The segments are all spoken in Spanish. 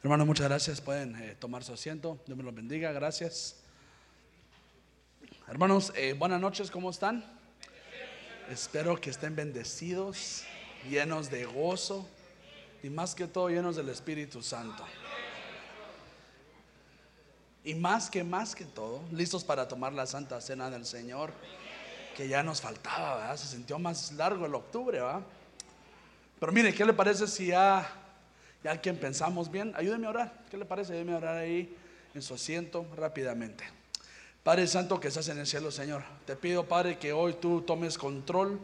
Hermanos, muchas gracias. Pueden eh, tomar su asiento. Dios me los bendiga. Gracias. Hermanos, eh, buenas noches. ¿Cómo están? Espero que estén bendecidos, llenos de gozo y más que todo llenos del Espíritu Santo. Y más que más que todo, listos para tomar la Santa Cena del Señor, que ya nos faltaba, ¿verdad? Se sintió más largo el octubre, ¿va? Pero mire, ¿qué le parece si ya, ya que pensamos bien? Ayúdeme a orar. ¿Qué le parece? Ayúdeme a orar ahí en su asiento rápidamente. Padre Santo que estás en el cielo, Señor, te pido, Padre, que hoy tú tomes control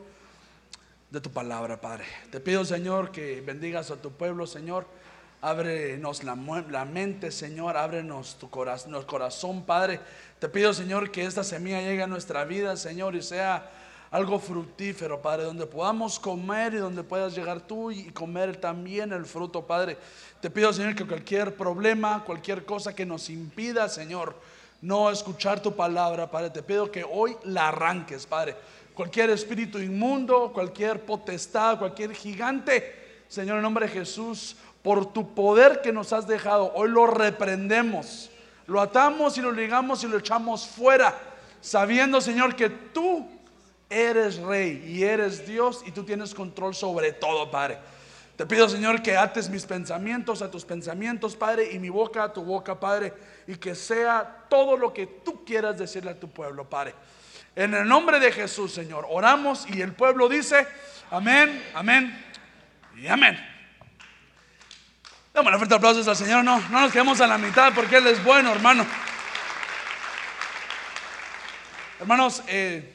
de tu palabra, Padre. Te pido, Señor, que bendigas a tu pueblo, Señor. Ábrenos la, la mente, Señor. Ábrenos tu corazón, corazón, Padre. Te pido, Señor, que esta semilla llegue a nuestra vida, Señor, y sea algo fructífero, Padre, donde podamos comer y donde puedas llegar tú y comer también el fruto, Padre. Te pido, Señor, que cualquier problema, cualquier cosa que nos impida, Señor, no escuchar tu palabra, Padre. Te pido que hoy la arranques, Padre. Cualquier espíritu inmundo, cualquier potestad, cualquier gigante, Señor, en nombre de Jesús, por tu poder que nos has dejado, hoy lo reprendemos, lo atamos y lo ligamos y lo echamos fuera, sabiendo, Señor, que tú eres rey y eres Dios y tú tienes control sobre todo, Padre. Te pido, Señor, que ates mis pensamientos a tus pensamientos, Padre, y mi boca a tu boca, Padre, y que sea todo lo que tú quieras decirle a tu pueblo, Padre. En el nombre de Jesús, Señor, oramos y el pueblo dice, amén, amén y amén. Damos fuerte aplausos al Señor, no, no nos quedemos a la mitad porque Él es bueno, hermano. Hermanos, eh,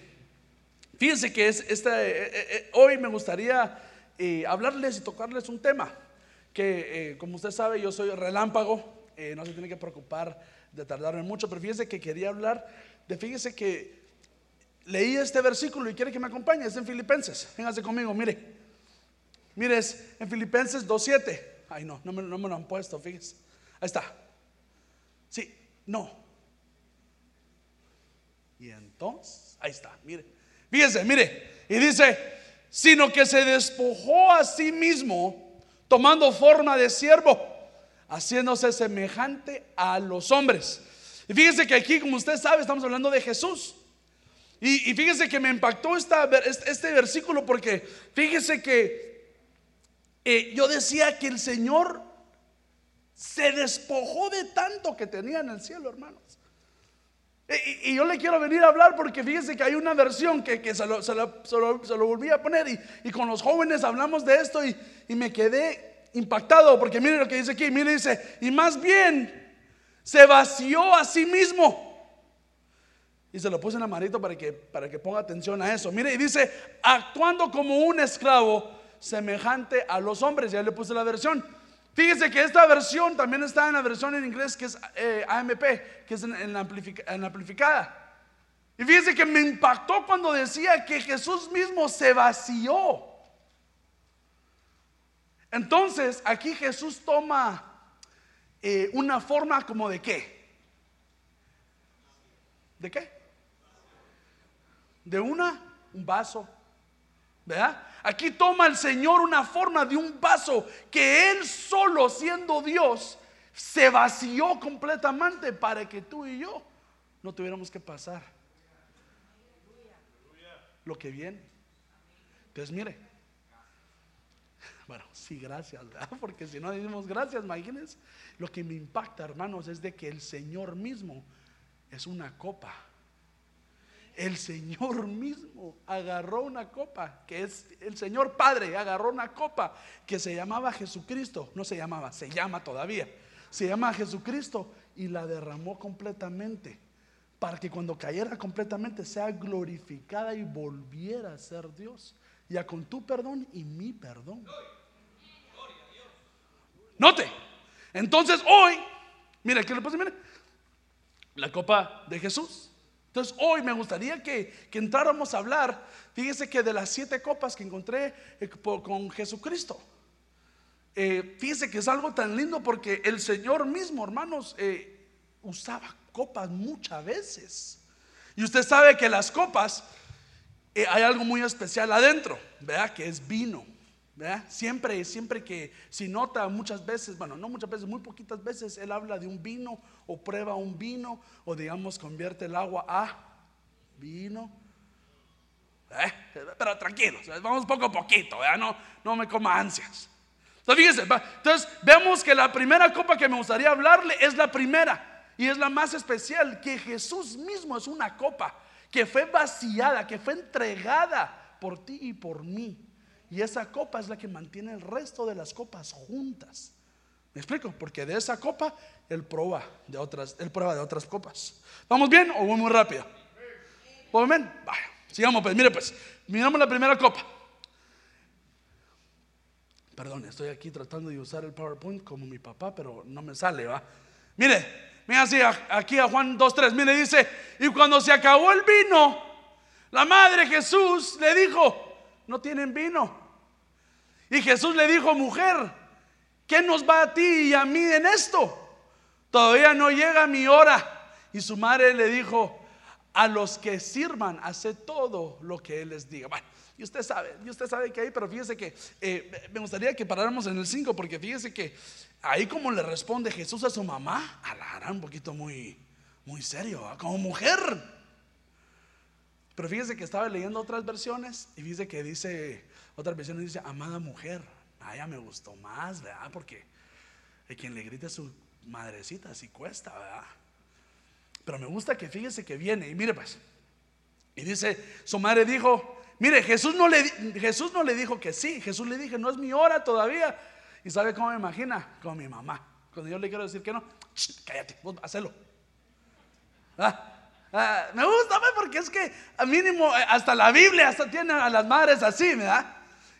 fíjense que es esta, eh, eh, hoy me gustaría hablarles y tocarles un tema que, como usted sabe, yo soy relámpago, no se tiene que preocupar de tardarme mucho, pero fíjense que quería hablar de, fíjense que leí este versículo y quiere que me acompañe, es en Filipenses, véngase conmigo, mire, mire, es en Filipenses 2.7, ay no, no me, no me lo han puesto, fíjense, ahí está, sí, no, y entonces, ahí está, mire, fíjense, mire, y dice, sino que se despojó a sí mismo, tomando forma de siervo, haciéndose semejante a los hombres. Y fíjense que aquí, como usted sabe, estamos hablando de Jesús. Y, fíjense que me impactó este versículo porque fíjense que eh, yo decía que el Señor se despojó de tanto que tenía en el cielo, hermanos. Y, yo le quiero venir a hablar porque fíjense que hay una versión que, se, lo, se, lo, volví a poner y, con los jóvenes hablamos de esto y, me quedé impactado porque mire lo que dice aquí, mire dice, y más bien se vació a sí mismo y se lo puse en amarito para que, para que ponga atención a eso. Mire, y dice, actuando como un esclavo semejante a los hombres. Ya le puse la versión. Fíjese que esta versión también está en la versión en inglés que es eh, AMP, que es en, la amplificada. Y fíjese que me impactó cuando decía que Jesús mismo se vació. Entonces, aquí Jesús toma eh, una forma como de qué? ¿De qué? de una, un vaso. ¿Verdad? Aquí toma el Señor una forma de un vaso que Él solo siendo Dios se vació completamente para que tú y yo no tuviéramos que pasar lo que viene. Entonces mire, bueno, sí, gracias. Porque si no decimos gracias, imagínense, lo que me impacta, hermanos, es de que el Señor mismo es una copa el Señor mismo agarró una copa, que es el Señor Padre, agarró una copa que se llamaba Jesucristo, no se llamaba, se llama todavía, se llama Jesucristo y la derramó completamente para que cuando cayera completamente sea glorificada y volviera a ser Dios, ya con tu perdón y mi perdón. Note, entonces hoy, mira, ¿qué le puse? Mira, la copa de Jesús entonces hoy me gustaría que, entráramos a hablar, fíjese que de las siete copas que encontré eh, con Jesucristo. Eh, fíjese que es algo tan lindo porque el Señor mismo, hermanos, eh, usaba copas muchas veces. Y usted sabe que las copas hay algo muy especial adentro, ¿verdad? Que es vino, Siempre, siempre que si nota muchas veces, bueno, no muchas veces, muy poquitas veces, él habla de un vino o prueba un vino o digamos convierte el agua a vino. ¿Eh? Pero tranquilos, vamos poco a poquito, no, no me coma ansias. Entonces, entonces vemos que la primera copa que me gustaría hablarle es la primera y es la más especial, que Jesús mismo es una copa que fue vaciada, que fue entregada por ti y por mí. Y esa copa es la que mantiene el resto de las copas juntas. ¿Me explico? Porque de esa copa él prueba de otras, él prueba de otras copas. ¿Vamos bien o vamos muy rápido? ¿Vamos bien? Vaya, sigamos pues. Mire pues, miramos la primera copa. Perdón, estoy aquí tratando de usar el PowerPoint como mi papá, pero no me sale, ¿va? Mire, mira así aquí a Juan 2.3, mire, dice, y cuando se acabó el vino, la madre Jesús le dijo, no tienen vino. Y Jesús le dijo, mujer, ¿qué nos va a ti y a mí en esto? Todavía no llega mi hora. Y su madre le dijo, a los que sirvan, hace todo lo que Él les diga. Bueno, y usted sabe, y usted sabe que ahí, pero fíjese que eh, me gustaría que paráramos en el 5, porque fíjese que ahí como le responde Jesús a su mamá, a un poquito muy, muy serio, como mujer. Pero fíjese que estaba leyendo otras versiones y fíjese que dice, otras versiones dice, amada mujer. A ella me gustó más, ¿verdad? Porque hay quien le grite a su madrecita, así cuesta, ¿verdad? Pero me gusta que fíjese que viene y mire pues. Y dice, su madre dijo, Mire, Jesús no, le, Jesús no le dijo que sí, Jesús le dije, no es mi hora todavía. ¿Y sabe cómo me imagina? Con mi mamá. Cuando yo le quiero decir que no, cállate, vos hacelo. Ah, ah, me gusta porque es que mínimo eh, hasta la Biblia hasta tiene a las madres así, ¿verdad?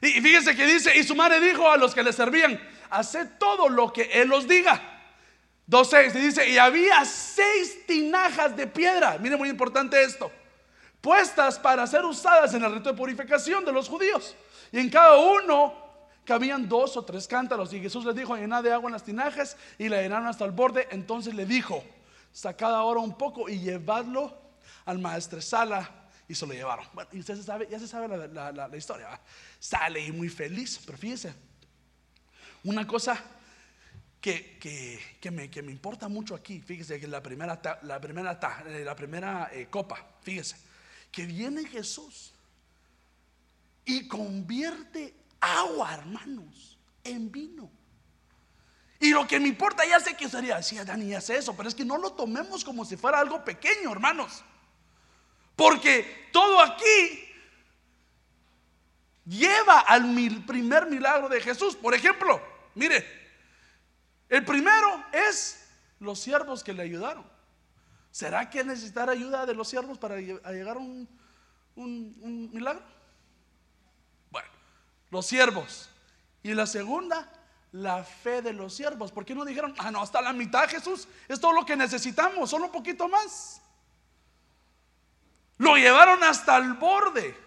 Y, fíjense que dice, y su madre dijo a los que le servían, haced todo lo que él os diga. 2.6 y dice, y había seis tinajas de piedra. Mire, muy importante esto puestas para ser usadas en el rito de purificación de los judíos. Y en cada uno cabían dos o tres cántaros. Y Jesús les dijo, llenad de agua en las tinajas y la llenaron hasta el borde. Entonces le dijo, sacad ahora un poco y llevadlo al maestresala. Y se lo llevaron. Bueno, y usted se sabe, ya se sabe la, historia. Sale y muy feliz. Pero fíjese, una cosa que, que, me, que, me, importa mucho aquí, fíjese que la primera, la primera, la primera eh, copa, fíjese, que viene Jesús y convierte agua, hermanos, en vino. Y lo que me importa, ya sé que sería, decía Dani, ya sé eso, pero es que no lo tomemos como si fuera algo pequeño, hermanos. Porque todo aquí lleva al primer milagro de Jesús. Por ejemplo, mire, el primero es los siervos que le ayudaron. ¿Será que necesitar ayuda de los siervos para llegar a un, un, milagro? Bueno, los siervos. Y la segunda, la fe de los siervos. ¿Por qué no dijeron, ah, no, hasta la mitad Jesús? Es todo lo que necesitamos, solo un poquito más. Lo llevaron hasta el borde.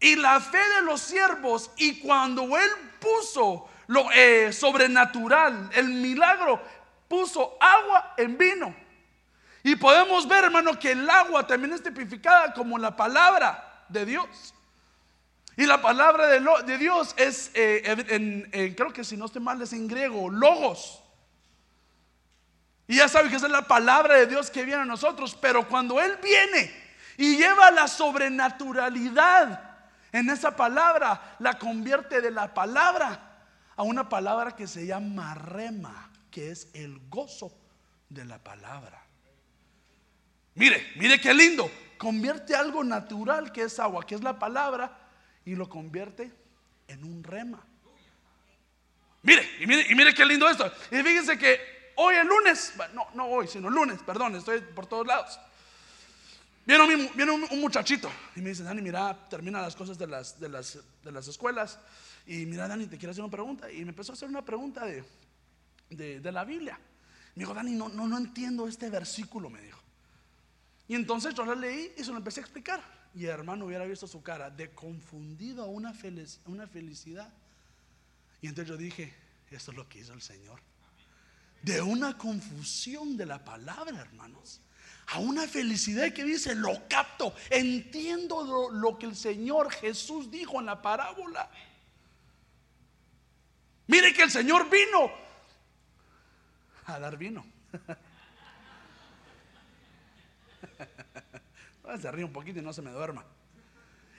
Y la fe de los siervos, y cuando Él puso lo eh, sobrenatural, el milagro, puso agua en vino. Y podemos ver, hermano, que el agua también es tipificada como la palabra de Dios. Y la palabra de, Dios es, eh, creo que si no estoy mal, es en griego, logos. Y ya saben que esa es la palabra de Dios que viene a nosotros. Pero cuando Él viene y lleva la sobrenaturalidad en esa palabra, la convierte de la palabra a una palabra que se llama rema, que es el gozo de la palabra. Mire, mire qué lindo. Convierte algo natural que es agua, que es la palabra, y lo convierte en un rema. Mire, y mire, y mire qué lindo esto. Y fíjense que hoy el lunes, no, no hoy, sino lunes, perdón, estoy por todos lados. Viene, un, muchachito y me dice, Dani, mira, termina las cosas de las, de las, de las escuelas. Y mira, Dani, te quiero hacer una pregunta. Y me empezó a hacer una pregunta de, de, la Biblia. Me dijo, Dani, no, no, no entiendo este versículo, me dijo. Y entonces yo la leí y se lo empecé a explicar. Y el hermano hubiera visto su cara de confundido a una, una felicidad. Y entonces yo dije, esto es lo que hizo el Señor. De una confusión de la palabra, hermanos, a una felicidad que dice, lo capto, entiendo lo, que el Señor Jesús dijo en la parábola. Mire que el Señor vino a dar vino. Se ríe un poquito y no se me duerma.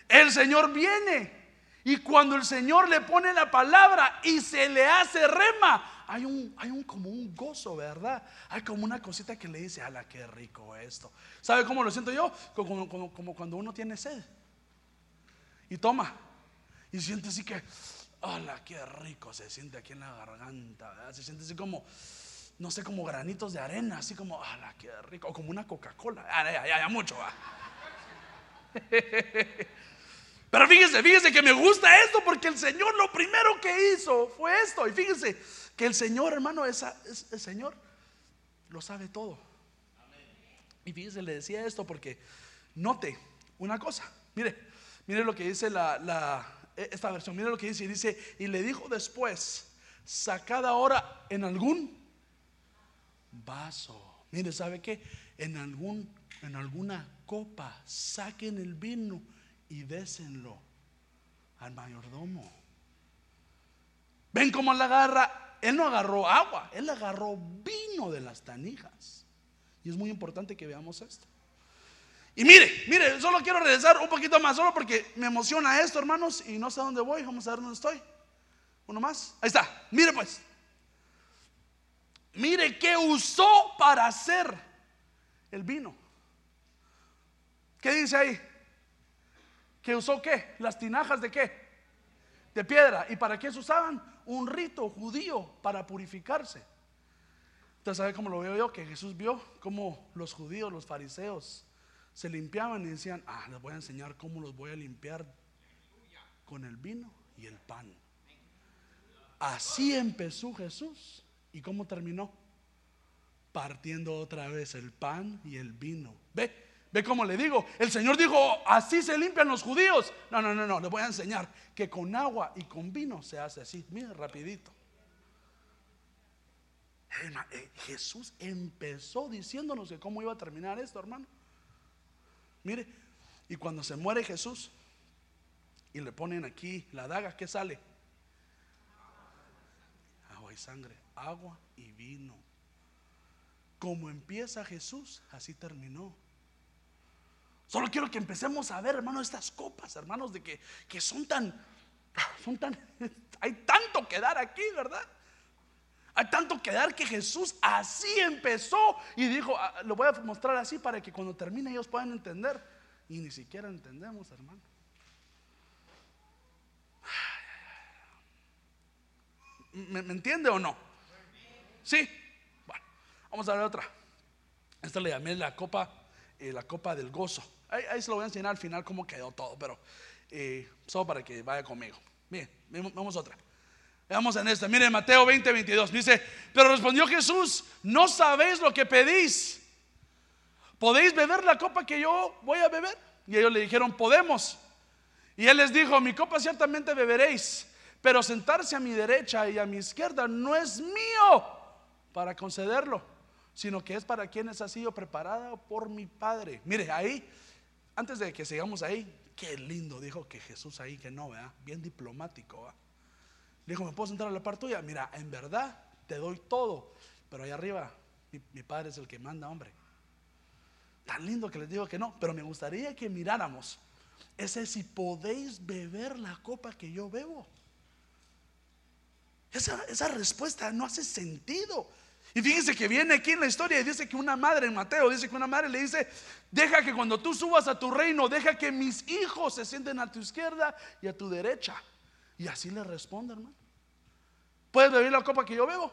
El Señor viene. Y cuando el Señor le pone la palabra y se le hace rema, hay un, hay un como un gozo, ¿verdad? Hay como una cosita que le dice, ala, qué rico esto. ¿Sabe cómo lo siento yo? Como, como cuando uno tiene sed. Y toma. Y siente así que, ala, qué rico se siente aquí en la garganta. Se siente así como, no sé, como granitos de arena, así como, ala, qué rico. O como una Coca-Cola. Ah, ya, ya, ya, mucho, va. Pero fíjese, fíjese que me gusta esto porque el Señor lo primero que hizo fue esto. Y fíjese que el Señor, hermano, es, el Señor lo sabe todo. Y fíjese, le decía esto porque note una cosa. Mire, mire lo que dice la, esta versión. Mire lo que dice. Y dice, y le dijo después, sacad ahora en algún vaso. Mire, ¿sabe qué? En, algún, en alguna copa, saquen el vino y désenlo al mayordomo. ¿Ven cómo la agarra? Él no agarró agua, él agarró vino de las tanijas. Y es muy importante que veamos esto. Y mire, mire, solo quiero regresar un poquito más, solo porque me emociona esto, hermanos, y no sé dónde voy, vamos a ver dónde estoy. Uno más, ahí está, mire pues. Mire qué usó para hacer el vino. ¿Qué dice ahí? ¿Que usó qué? ¿Las tinajas de qué? De piedra. ¿Y para qué se usaban? Un rito judío para purificarse. Usted sabe cómo lo veo yo, que Jesús vio cómo los judíos, los fariseos, se limpiaban y decían, ah, les voy a enseñar cómo los voy a limpiar con el vino y el pan. Así empezó Jesús. ¿Y cómo terminó? Partiendo otra vez el pan y el vino. ¿Ve? Ve cómo le digo, el Señor dijo, así se limpian los judíos. No, no, no, no, le voy a enseñar que con agua y con vino se hace así, mira, rapidito. Eh, Jesús empezó diciéndonos que cómo iba a terminar esto, hermano. Mire, y cuando se muere Jesús y le ponen aquí la daga, ¿qué sale? Agua y sangre, agua y vino. Como empieza Jesús, así terminó. Solo quiero que empecemos a ver, hermano, estas copas, hermanos, de que, que son tan, son tan, hay tanto que dar aquí, ¿verdad? Hay tanto que dar que Jesús así empezó y dijo, ah, lo voy a mostrar así para que cuando termine ellos puedan entender. Y ni siquiera entendemos, hermano. ¿Me, entiende o no? Sí. Bueno, vamos a ver otra. Esta le llamé la copa, eh, la copa del gozo. Ahí, se lo voy a enseñar al final cómo quedó todo, pero eh, solo para que vaya conmigo. Bien, vamos otra. Veamos en esta. Mire, Mateo 20, 22. Dice, pero respondió Jesús, no sabéis lo que pedís. ¿Podéis beber la copa que yo voy a beber? Y ellos le dijeron, podemos. Y él les dijo, mi copa ciertamente beberéis, pero sentarse a mi derecha y a mi izquierda no es mío para concederlo, sino que es para quienes ha sido preparada por mi Padre. Mire, ahí antes de que sigamos ahí, qué lindo dijo que Jesús ahí, que no, vea, bien diplomático. Dijo, ¿me puedo sentar a la par tuya? Mira, en verdad te doy todo, pero ahí arriba mi, padre es el que manda, hombre. Tan lindo que les digo que no, pero me gustaría que miráramos ese si podéis beber la copa que yo bebo. Esa respuesta no hace sentido. Y fíjense que viene aquí en la historia y dice que una madre en Mateo, dice que una madre le dice, deja que cuando tú subas a tu reino, deja que mis hijos se sienten a tu izquierda y a tu derecha. Y así le responde, hermano. ¿Puedes beber la copa que yo bebo?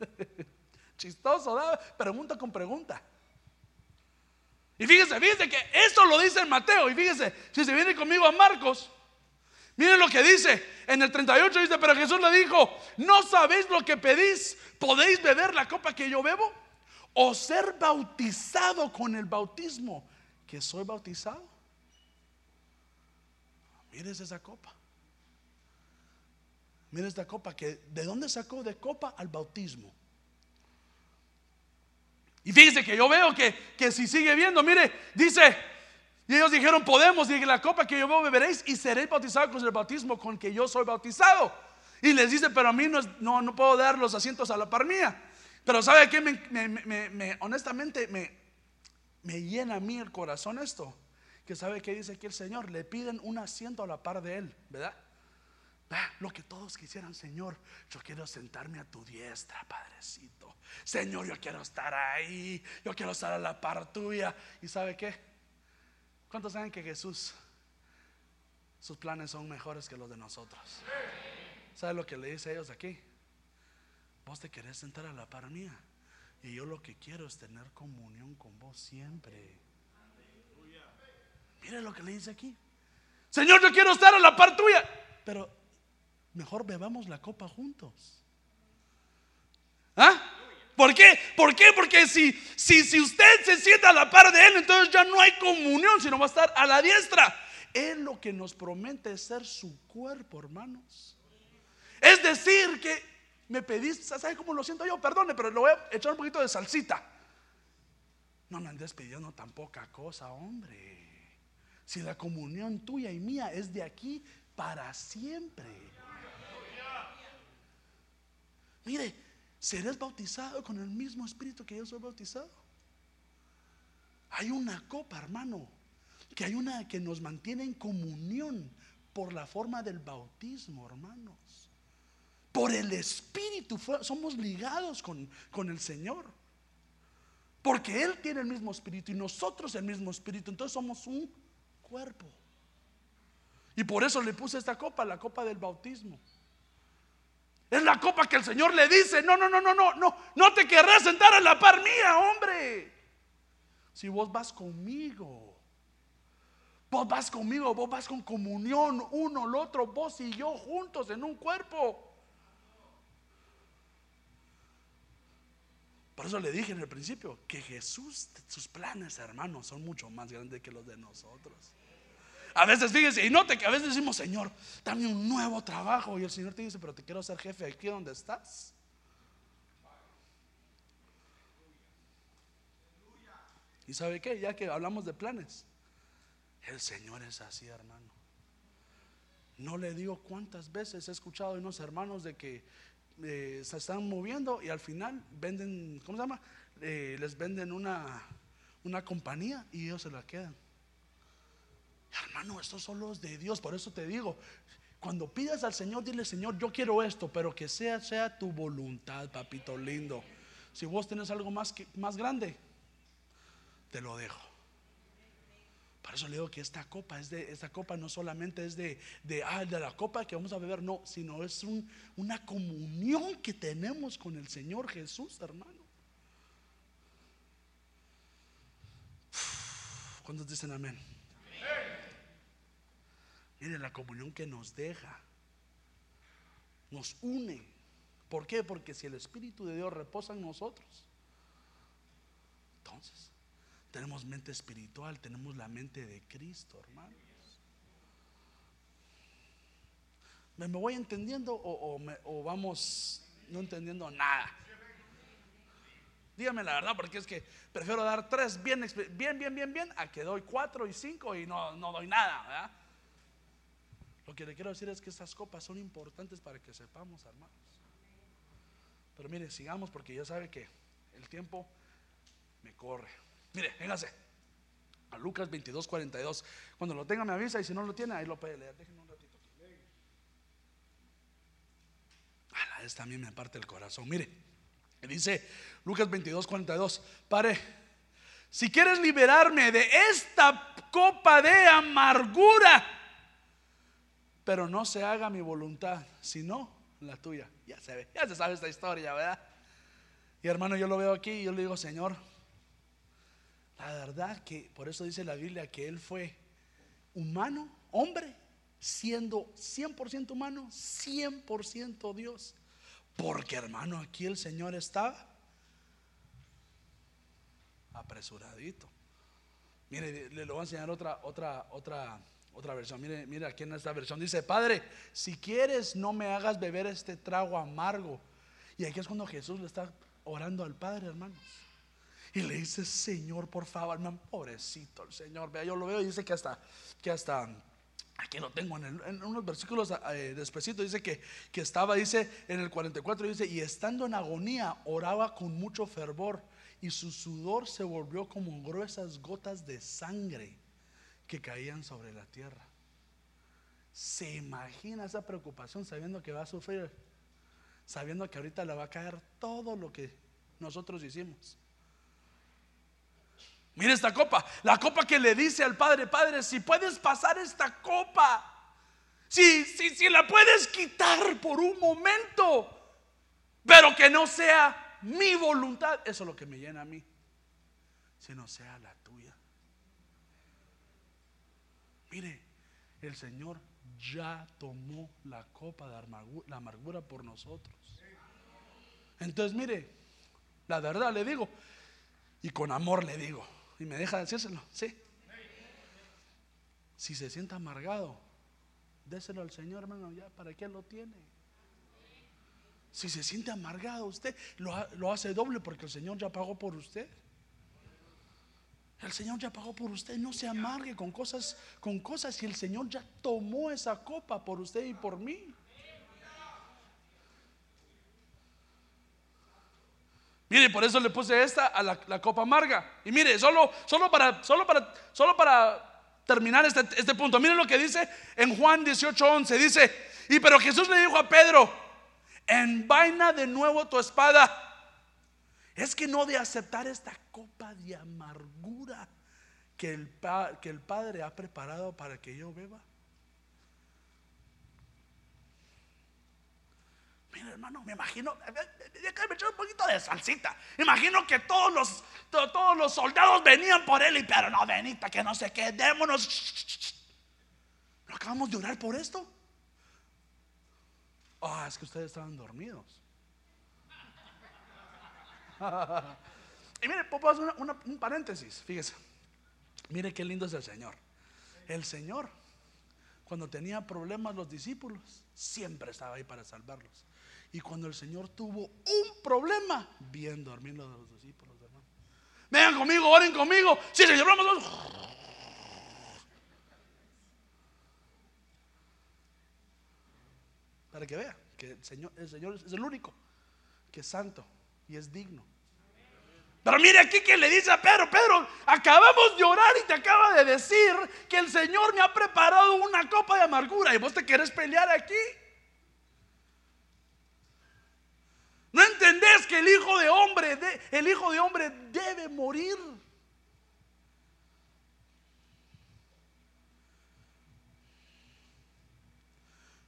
Chistoso, ¿verdad? Pregunta con pregunta. Y fíjense, fíjense que esto lo dice en Mateo. Y fíjense, si se viene conmigo a Marcos, Miren lo que dice en el 38, dice, pero Jesús le dijo, no sabéis lo que pedís, podéis beber la copa que yo bebo o ser bautizado con el bautismo que soy bautizado. Miren esa copa. Miren esta copa que de dónde sacó de copa al bautismo. Y fíjense que yo veo que, que si sigue viendo, mire, dice, y ellos dijeron, podemos, y la copa que yo beberéis y seréis bautizados con el bautismo con que yo soy bautizado. Y les dice, pero a mí no, no, no puedo dar los asientos a la par mía. Pero ¿sabe qué? Me, me, me, honestamente me, me llena a mí el corazón esto. Que sabe que dice aquí el Señor, le piden un asiento a la par de Él, ¿verdad? lo que todos quisieran, Señor, yo quiero sentarme a tu diestra, Padrecito. Señor, yo quiero estar ahí, yo quiero estar a la par tuya. ¿Y sabe qué? ¿Cuántos saben que Jesús, sus planes son mejores que los de nosotros? ¿Sabe lo que le dice a ellos aquí? Vos te querés sentar a la par mía. Y yo lo que quiero es tener comunión con vos siempre. Mire lo que le dice aquí. Señor, yo quiero estar a la par tuya. Pero mejor bebamos la copa juntos. ¿Ah? ¿Por qué? ¿Por qué? Porque si, si, si usted se sienta a la par de Él, entonces ya no hay comunión, sino va a estar a la diestra. Él lo que nos promete es ser su cuerpo, hermanos. Es decir, que me pediste, ¿sabe cómo lo siento yo? Perdone, pero le voy a echar un poquito de salsita. No me andes pidiendo tan poca cosa, hombre. Si la comunión tuya y mía es de aquí para siempre. Mire, ¿serás bautizado con el mismo espíritu que yo soy bautizado? Hay una copa, hermano, que hay una que nos mantiene en comunión por la forma del bautismo, hermanos. Por el espíritu somos ligados con, con el Señor. Porque Él tiene el mismo espíritu y nosotros el mismo espíritu. Entonces somos un cuerpo. Y por eso le puse esta copa, la copa del bautismo. Es la copa que el Señor le dice, no, no, no, no, no, no, no te querrás sentar a la par mía, hombre. Si vos vas conmigo, vos vas conmigo, vos vas con comunión, uno, el otro, vos y yo juntos en un cuerpo. Por eso le dije en el principio que Jesús, sus planes, hermanos, son mucho más grandes que los de nosotros. A veces fíjese, y note que a veces decimos, Señor, dame un nuevo trabajo. Y el Señor te dice, pero te quiero ser jefe aquí donde estás. ¿Y sabe qué? Ya que hablamos de planes, el Señor es así, hermano. No le digo cuántas veces he escuchado de unos hermanos de que eh, se están moviendo y al final venden, ¿cómo se llama? Eh, les venden una, una compañía y ellos se la quedan. Hermano, estos son los de Dios. Por eso te digo, cuando pidas al Señor, dile, Señor, yo quiero esto, pero que sea, sea tu voluntad, papito lindo. Si vos tenés algo más, que, más grande, te lo dejo. Por eso le digo que esta copa es de, esta copa no solamente es de, de, ah, de la copa que vamos a beber, no, sino es un, una comunión que tenemos con el Señor Jesús, hermano. ¿Cuántos dicen amén? Miren la comunión que nos deja. Nos une. ¿Por qué? Porque si el Espíritu de Dios reposa en nosotros, entonces tenemos mente espiritual, tenemos la mente de Cristo, hermanos. ¿Me, voy entendiendo o, o vamos no entendiendo nada? Dígame la verdad, porque es que prefiero dar tres bien, bien, bien, bien, bien, a que doy cuatro y cinco y no, no doy nada, ¿verdad? Lo que le quiero decir es que estas copas son importantes para que sepamos, hermanos. Pero mire, sigamos porque ya sabe que el tiempo me corre. Mire, véngase a Lucas 22, 42. Cuando lo tenga me avisa y si no lo tiene, ahí lo puede leer. Déjenme un ratito aquí. A la también me parte el corazón. Mire, dice Lucas 22, 42. Pare, si quieres liberarme de esta copa de amargura, pero no se haga mi voluntad, sino la tuya. Ya se ve, ya se sabe esta historia, ¿verdad? Y hermano, yo lo veo aquí y yo le digo, Señor, la verdad que por eso dice la Biblia que Él fue humano, hombre, siendo 100% humano, 100% Dios. Porque hermano, aquí el Señor estaba apresuradito. Mire, le, voy a enseñar otra, otra, otra otra versión, mire, mire aquí en esta versión dice, Padre, si quieres no me hagas beber este trago amargo. Y aquí es cuando Jesús le está orando al Padre, hermanos. Y le dice, Señor, por favor, hermano, pobrecito el Señor. Vea, yo lo veo y dice que hasta, que hasta aquí lo tengo en, en unos versículos eh, despacito, dice que, que estaba, dice en el 44, dice, y estando en agonía, oraba con mucho fervor, y su sudor se volvió como gruesas gotas de sangre que caían sobre la tierra. ¿Se imagina esa preocupación sabiendo que va a sufrir? Sabiendo que ahorita le va a caer todo lo que nosotros hicimos. Mire esta copa, la copa que le dice al Padre, Padre, si puedes pasar esta copa, si, si, si la puedes quitar por un momento, pero que no sea mi voluntad, eso es lo que me llena a mí, sino sea la tuya. Mire, el Señor ya tomó la copa de la amargura por nosotros. Entonces, mire, la verdad le digo, y con amor le digo, y me deja decírselo, sí. Si se siente amargado, déselo al Señor, hermano, ya, ¿para qué lo tiene? Si se siente amargado, usted lo, lo hace doble porque el Señor ya pagó por usted. El Señor ya pagó por usted. No se amargue con cosas, con cosas. Y el Señor ya tomó esa copa por usted y por mí. Mire, por eso le puse esta a la, copa amarga. Y mire, solo, solo, para, solo, para, solo para terminar este, este punto. Mire lo que dice en Juan 18:11. Dice, y pero Jesús le dijo a Pedro, envaina de nuevo tu espada es que no de aceptar esta copa de amargura que el, que el Padre ha preparado para que yo beba. Mira, hermano, me imagino, me echó un poquito de salsita. Imagino que todos los, todos los soldados venían por él y, pero no, Benita, que no sé qué, démonos. ¿No acabamos de orar por esto? Ah, es que ustedes estaban dormidos. y mire, puedo hacer un paréntesis, fíjese. Mire qué lindo es el Señor. El Señor, cuando tenía problemas los discípulos, siempre estaba ahí para salvarlos. Y cuando el Señor tuvo un problema, bien dormir los de los discípulos, hermano. Vengan conmigo, oren conmigo. Sí, Señor, vamos. Para que vea que el Señor, el Señor es el único que es santo y es digno. Pero mire aquí que le dice a Pedro, Pedro, acabamos de orar y te acaba de decir que el Señor me ha preparado una copa de amargura y vos te quieres pelear aquí. ¿No entendés que el hijo de hombre, el hijo de hombre debe morir?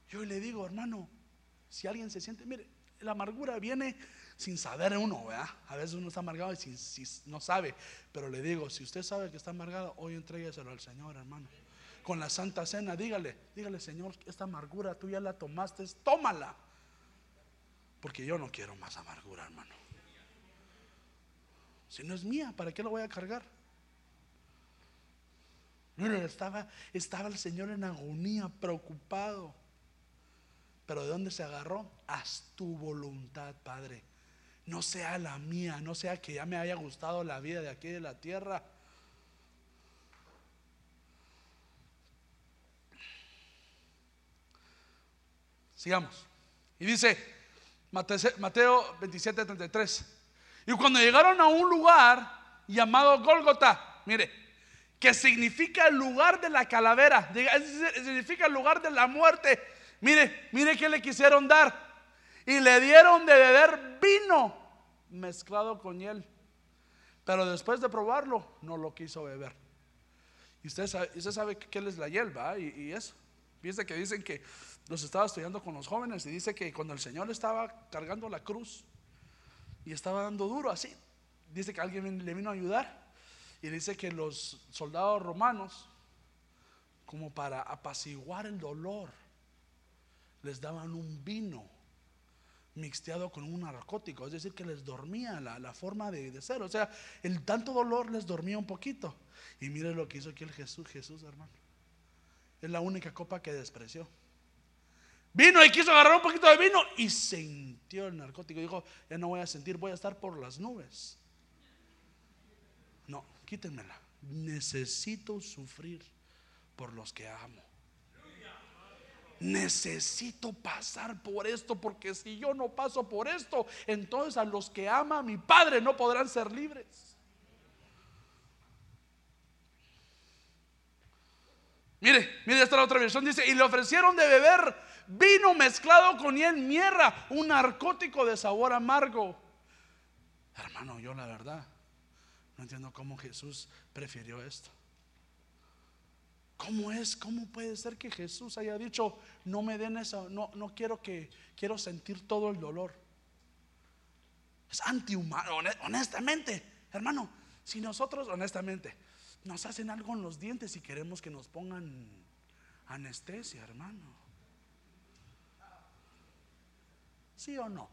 Yo le digo, hermano, si alguien se siente, mire, la amargura viene sin saber uno, ¿verdad? A veces uno está amargado y si, no sabe. Pero le digo, si usted sabe que está amargado, hoy entrégueselo al Señor, hermano. Con la Santa Cena, dígale, dígale, Señor, esta amargura tú ya la tomaste, tómala. Porque yo no quiero más amargura, hermano. Si no es mía, ¿para qué lo voy a cargar? No, estaba, estaba el Señor en agonía, preocupado. Pero ¿de dónde se agarró? Haz tu voluntad, Padre no sea la mía, no sea que ya me haya gustado la vida de aquí de la tierra. Sigamos. Y dice Mateo 27, 33. Y cuando llegaron a un lugar llamado Gólgota, mire, que significa el lugar de la calavera, significa el lugar de la muerte. Mire, mire que le quisieron dar. Y le dieron de beber vino mezclado con hiel. Pero después de probarlo, no lo quiso beber. Y usted sabe, usted sabe qué es la hierba y, y eso. Fíjense que dicen que los estaba estudiando con los jóvenes y dice que cuando el Señor estaba cargando la cruz y estaba dando duro así, dice que alguien le vino a ayudar y dice que los soldados romanos, como para apaciguar el dolor, les daban un vino mixteado con un narcótico, es decir, que les dormía la, forma de, ser, o sea, el tanto dolor les dormía un poquito. Y mire lo que hizo aquí el Jesús, Jesús, hermano. Es la única copa que despreció. Vino y quiso agarrar un poquito de vino y sintió el narcótico. Dijo, ya no voy a sentir, voy a estar por las nubes. No, quítenmela. Necesito sufrir por los que amo. necesito pasar por esto, porque si yo no paso por esto, entonces a los que ama mi Padre no podrán ser libres. Mire, mire, esta la otra versión dice, y le ofrecieron de beber vino mezclado con hiel mierra, un narcótico de sabor amargo. Hermano, yo la verdad no entiendo cómo Jesús prefirió esto. ¿Cómo es? ¿Cómo puede ser que Jesús haya dicho, no me den eso, no, no quiero que, quiero sentir todo el dolor? Es antihumano, honestamente, hermano, si nosotros, honestamente, nos hacen algo en los dientes y queremos que nos pongan anestesia, hermano. ¿Sí o no?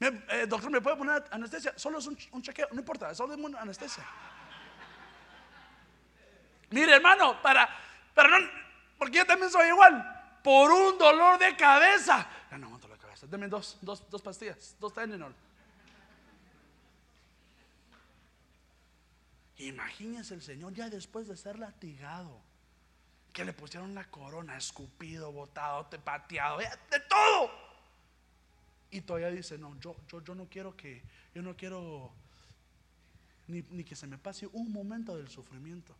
Eh, doctor, ¿me puede poner anestesia? Solo es un, chequeo, no importa, solo es una anestesia. Mire, hermano, para, para no, porque yo también soy igual. Por un dolor de cabeza. Ya no aguanto la cabeza. Deme dos, dos, dos pastillas, dos Tylenol. Imagínense el Señor ya después de ser latigado, que le pusieron la corona, escupido, botado, pateado, de todo. Y todavía dice, no, yo, yo, yo no quiero que, yo no quiero ni, ni que se me pase un momento del sufrimiento.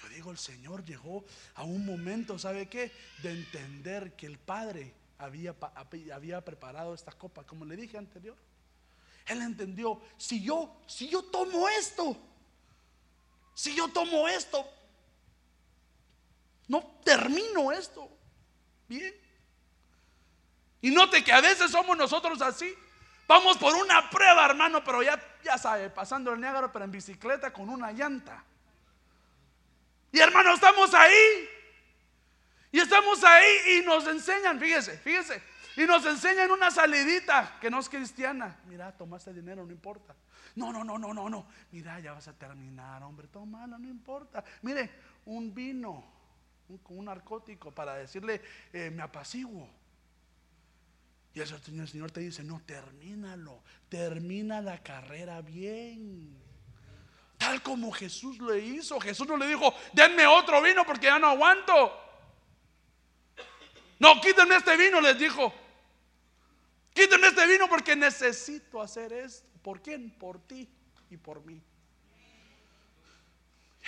Yo digo, el Señor llegó a un momento, ¿sabe qué? De entender que el Padre había, había preparado esta copa, como le dije anterior. Él entendió, si yo, si yo tomo esto, si yo tomo esto, no termino esto. Bien. Y note que a veces somos nosotros así. Vamos por una prueba, hermano, pero ya, ya sabe, pasando el Niágara, pero en bicicleta con una llanta. Y hermano, estamos ahí. Y estamos ahí y nos enseñan, fíjese, fíjese. Y nos enseñan una salidita que no es cristiana. Mira, tomaste dinero, no importa. No, no, no, no, no, no. Mira, ya vas a terminar, hombre, tómalo, no importa. Mire, un vino, un, un narcótico para decirle, eh, me apaciguo. Y el Señor te dice, no, termínalo, termina la carrera bien. Tal como Jesús le hizo. Jesús no le dijo, denme otro vino porque ya no aguanto. No, quítenme este vino, les dijo. Quítenme este vino porque necesito hacer esto. ¿Por quién? Por ti y por mí.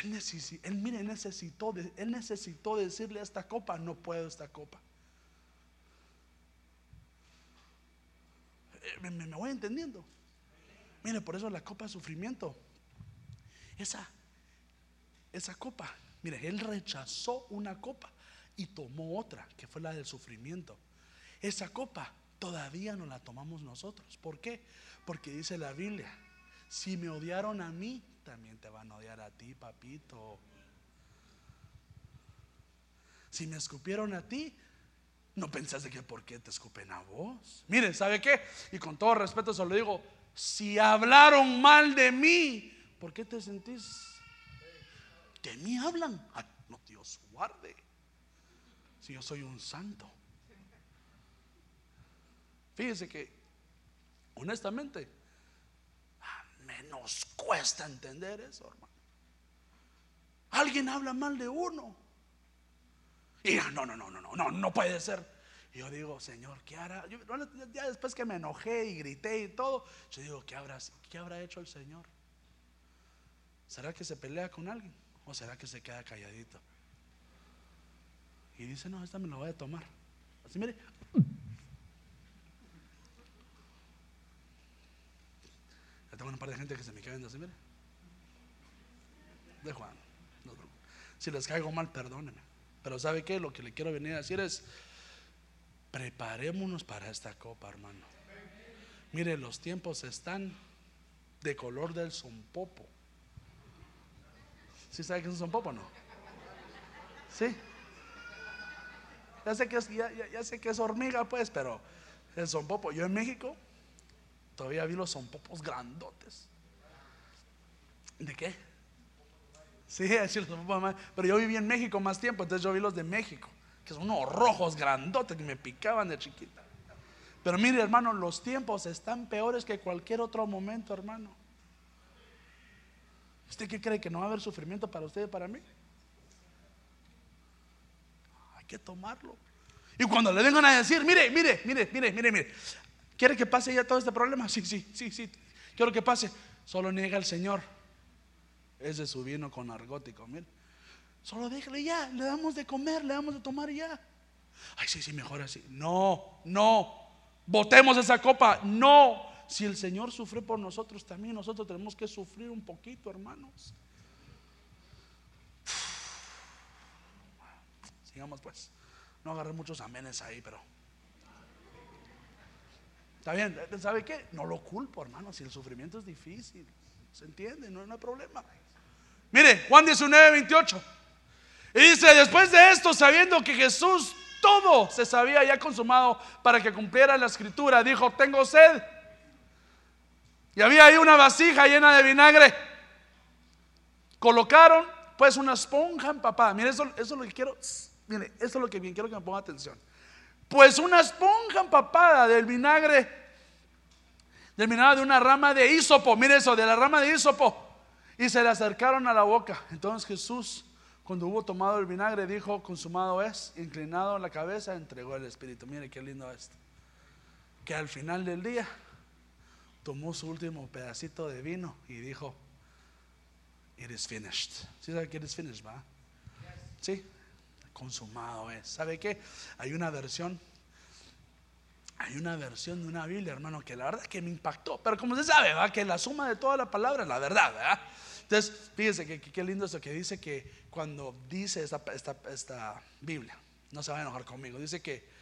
Él, necesitó, él mire, necesitó, él necesitó decirle a esta copa, no puedo esta copa. Eh, me, me voy entendiendo. Mire, por eso la copa de sufrimiento esa, esa copa, mire, él rechazó una copa y tomó otra, que fue la del sufrimiento. Esa copa todavía no la tomamos nosotros. ¿Por qué? Porque dice la Biblia, si me odiaron a mí, también te van a odiar a ti, papito. Si me escupieron a ti, no pensaste que por qué te escupen a vos. Mire, ¿sabe qué? Y con todo respeto se lo digo, si hablaron mal de mí, ¿Por qué te sentís? De mí hablan. no, Dios guarde. Si yo soy un santo. Fíjese que, honestamente, menos cuesta entender eso, hermano. Alguien habla mal de uno. Y no, no, no, no, no, no, no puede ser. Y yo digo, Señor, ¿qué hará? ya después que me enojé y grité y todo, yo digo, ¿qué habrá, qué habrá hecho el Señor? ¿Será que se pelea con alguien? ¿O será que se queda calladito? Y dice, no, esta me la voy a tomar. Así mire. Tengo un par de gente que se me caen así, mire. De Juan. si les caigo mal, perdónenme. Pero ¿sabe qué? Lo que le quiero venir a decir es, preparémonos para esta copa, hermano. Mire, los tiempos están de color del sompopo. ¿Sí sabe que es un popo no? Sí. Ya sé que es, hormiga, pues, pero es son popo. Yo en México todavía vi los son popos grandotes. ¿De qué? Sí, así los popos Pero yo viví en México más tiempo, entonces yo vi los de México, que son unos rojos grandotes que me picaban de chiquita. Pero mire, hermano, los tiempos están peores que cualquier otro momento, hermano. ¿Usted qué cree que no va a haber sufrimiento para usted y para mí? hay que tomarlo. Y cuando le vengan a decir, mire, mire, mire, mire, mire, mire, ¿quiere que pase ya todo este problema? Sí, sí, sí, sí, quiero que pase. Solo niega al Señor. Es de su vino con narcótico, mire. Solo déjale ya, le damos de comer, le damos de tomar ya. Ay, sí, sí, mejor así. No, no. Botemos esa copa. No. Si el Señor sufre por nosotros, también nosotros tenemos que sufrir un poquito, hermanos. Sigamos pues. No agarré muchos amenes ahí, pero. Está bien, ¿sabe qué? No lo culpo, hermano, si el sufrimiento es difícil. ¿Se entiende? No, no hay problema. Mire, Juan 19, 28. Y dice, después de esto, sabiendo que Jesús todo se sabía ya consumado para que cumpliera la escritura, dijo, tengo sed. Y había ahí una vasija llena de vinagre. Colocaron pues una esponja empapada. Mire, eso, eso es lo que quiero. Mire, eso es lo que bien quiero que me ponga atención. Pues una esponja empapada del vinagre, del vinagre de una rama de hisopo. Mire eso, de la rama de hisopo. Y se le acercaron a la boca. Entonces Jesús, cuando hubo tomado el vinagre, dijo: Consumado es. Inclinado la cabeza, entregó el espíritu. Mire qué lindo esto. Que al final del día tomó su último pedacito de vino y dijo: It is finished. ¿Sí sabe que it is finished, va? Sí, consumado es. ¿Sabe qué? Hay una versión, hay una versión de una Biblia, hermano, que la verdad que me impactó. Pero como se sabe, ¿va? Que la suma de toda la palabra es la verdad, ¿verdad? Entonces, fíjese que qué lindo eso que dice que cuando dice esta, esta, esta Biblia, no se va a enojar conmigo, dice que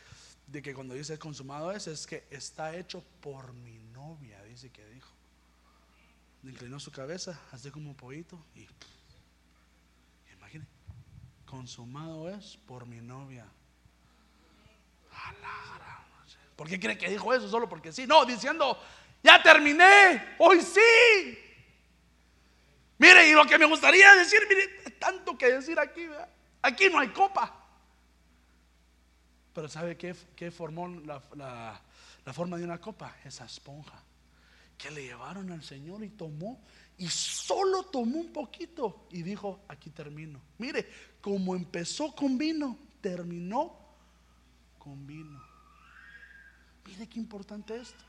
de que cuando dice consumado es, es que está hecho por mi novia, dice que dijo. Inclinó su cabeza, así como un pollito y consumado es por mi novia. ¿Por qué cree que dijo eso? Solo porque sí. No, diciendo, ya terminé, hoy sí. Mire, y lo que me gustaría decir, mire, tanto que decir aquí, aquí no hay copa. Pero ¿sabe qué, qué formó la, la, forma de una copa? Esa esponja que le llevaron al Señor y tomó y solo tomó un poquito y dijo, aquí termino. Mire, como empezó con vino, terminó con vino. Mire qué importante esto.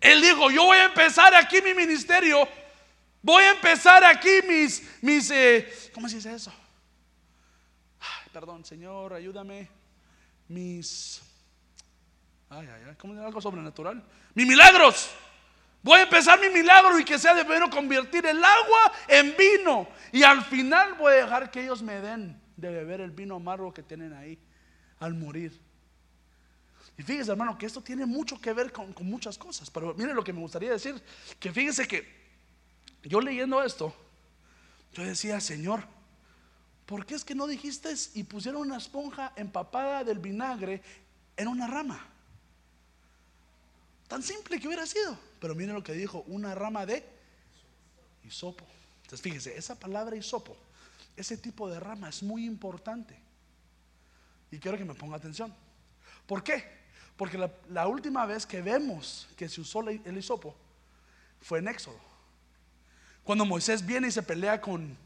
Él dijo, yo voy a empezar aquí mi ministerio, voy a empezar aquí mis, mis, eh, ¿cómo se dice eso? perdón, Señor, ayúdame mis, ay, ay, ay, ¿cómo es algo sobrenatural? Mis milagros. Voy a empezar mi milagro y que sea de vino convertir el agua en vino. Y al final voy a dejar que ellos me den de beber el vino amargo que tienen ahí al morir. Y fíjese, hermano, que esto tiene mucho que ver con, con muchas cosas. Pero mire lo que me gustaría decir: que fíjese que yo leyendo esto, yo decía, Señor, ¿por qué es que no dijiste y pusieron una esponja empapada del vinagre en una rama? Tan simple que hubiera sido. Pero miren lo que dijo, una rama de hisopo. Entonces fíjese, esa palabra hisopo, ese tipo de rama es muy importante. Y quiero que me ponga atención. ¿Por qué? Porque la, última vez que vemos que se usó el hisopo fue en Éxodo. Cuando Moisés viene y se pelea con,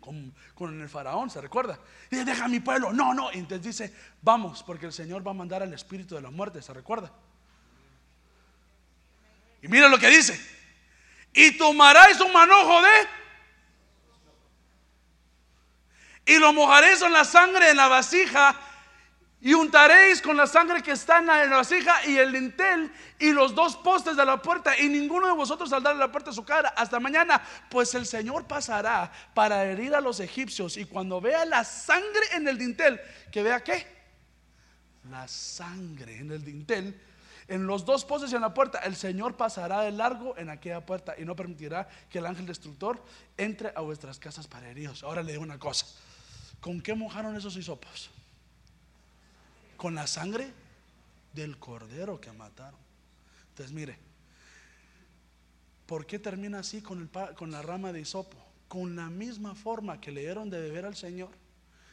con, el faraón, ¿se recuerda? Y dice, deja mi pueblo. No, no. Y entonces dice, vamos, porque el Señor va a mandar al espíritu de la muerte, ¿se recuerda? Y mira lo que dice. Y tomaréis un manojo de... Y lo mojaréis en la sangre en la vasija y untaréis con la sangre que está en la vasija y el lintel y los dos postes de la puerta y ninguno de vosotros saldrá de la puerta de su cara hasta mañana, pues el Señor pasará para herir a los egipcios y cuando vea la sangre en el dintel, que vea qué? La sangre en el dintel, en los dos postes y en la puerta, el Señor pasará de largo en aquella puerta y no permitirá que el ángel destructor entre a vuestras casas para heridos. Ahora le digo una cosa, ¿con qué mojaron esos hisopos? con la sangre del cordero que mataron. Entonces, mire, ¿por qué termina así con, el, con la rama de hisopo? Con la misma forma que le dieron de beber al Señor,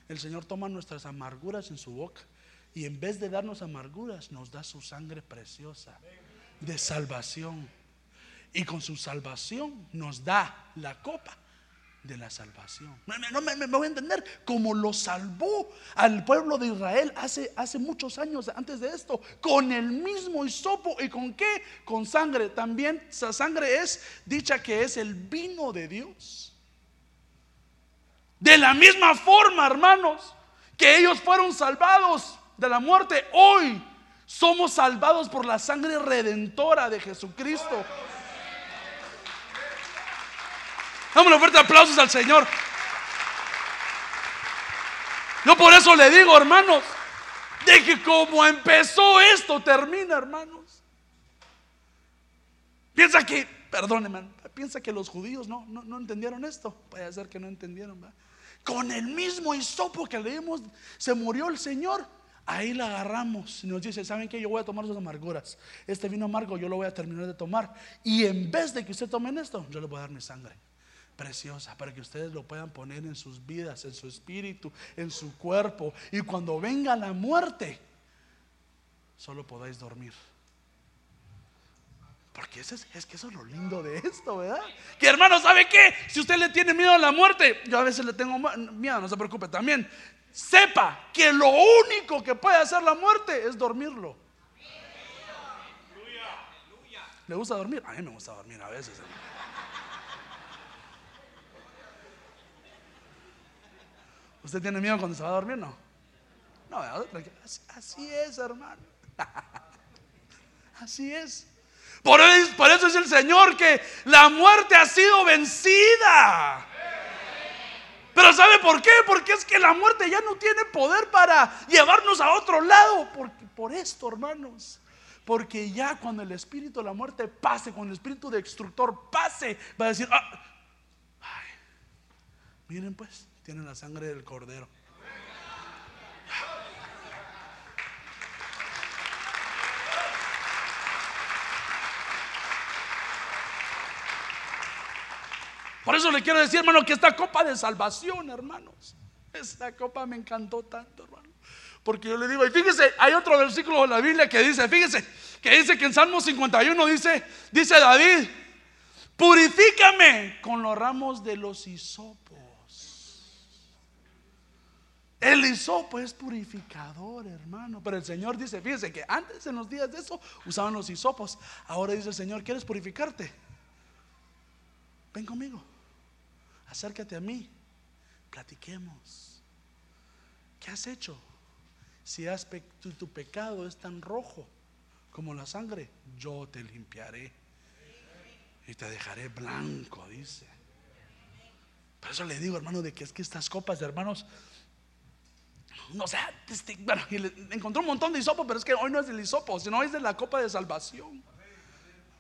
el Señor toma nuestras amarguras en su boca y en vez de darnos amarguras, nos da su sangre preciosa de salvación. Y con su salvación nos da la copa de la salvación. No, me, voy a entender como lo salvó al pueblo de Israel hace, hace muchos años antes de esto, con el mismo hisopo y con qué? Con sangre. También esa sangre es dicha que es el vino de Dios. De la misma forma, hermanos, que ellos fueron salvados de la muerte, hoy somos salvados por la sangre redentora de Jesucristo. Un fuerte aplausos al Señor. Yo por eso le digo, hermanos, de que como empezó esto, termina, hermanos. Piensa que, perdóneme, piensa que los judíos no, no, entendieron esto. Puede ser que no entendieron. Con el mismo hisopo que leímos, se murió el Señor. Ahí la agarramos y nos dice, ¿saben qué? Yo voy a tomar sus amarguras. Este vino amargo yo lo voy a terminar de tomar. Y en vez de que usted tomen esto, yo le voy a dar mi sangre preciosa para que ustedes lo puedan poner en sus vidas, en su espíritu, en su cuerpo. Y cuando venga la muerte, solo podáis dormir. Porque es, es que eso es lo lindo de esto, ¿verdad? Que hermano, ¿sabe qué? Si usted le tiene miedo a la muerte, yo a veces le tengo miedo, no se preocupe también. Sepa que lo único que puede hacer la muerte es dormirlo. ¿Le gusta dormir? A mí me gusta dormir a veces. ¿Usted tiene miedo cuando se va a dormir? No. No, así es, hermano. Así es. Por eso, por eso es el Señor que la muerte ha sido vencida. Pero ¿sabe por qué? Porque es que la muerte ya no tiene poder para llevarnos a otro lado. Por esto, hermanos. Porque ya cuando el espíritu de la muerte pase, cuando el espíritu de destructor pase, va a decir, ah, miren pues, tienen la sangre del cordero. Por eso le quiero decir, hermano, que esta copa de salvación, hermanos, esta copa me encantó tanto, hermano. Porque yo le digo, y fíjese, hay otro versículo de la Biblia que dice, fíjese, que dice que en Salmo 51 dice, dice David, purifícame con los ramos de los hisopos. El hisopo es purificador, hermano. Pero el Señor dice, fíjese que antes en los días de eso usaban los hisopos. Ahora dice el Señor, ¿quieres purificarte? Ven conmigo. Acércate a mí. Platiquemos. ¿Qué has hecho? Si has tu pecado es tan rojo como la sangre, yo te limpiaré y te dejaré blanco, dice. Por eso le digo, hermano, de que es que estas copas, de hermanos, no sé, este, bueno, encontró un montón de hisopo, pero es que hoy no es del hisopo, sino es de la copa de salvación.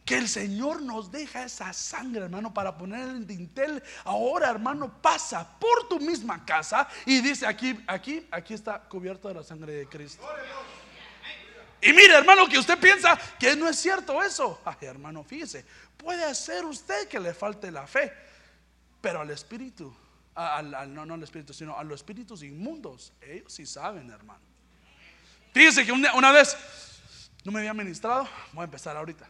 Que el Señor nos deja esa sangre, hermano, para poner el dintel. Ahora, hermano, pasa por tu misma casa y dice aquí, aquí, aquí está cubierto de la sangre de Cristo. Y mire, hermano, que usted piensa que no es cierto eso. Ay, hermano, fíjese, puede ser usted que le falte la fe, pero al Espíritu no, no al espíritu, sino a los espíritus inmundos. Ellos sí saben, hermano. Fíjense que una, vez no me había ministrado, voy a empezar ahorita.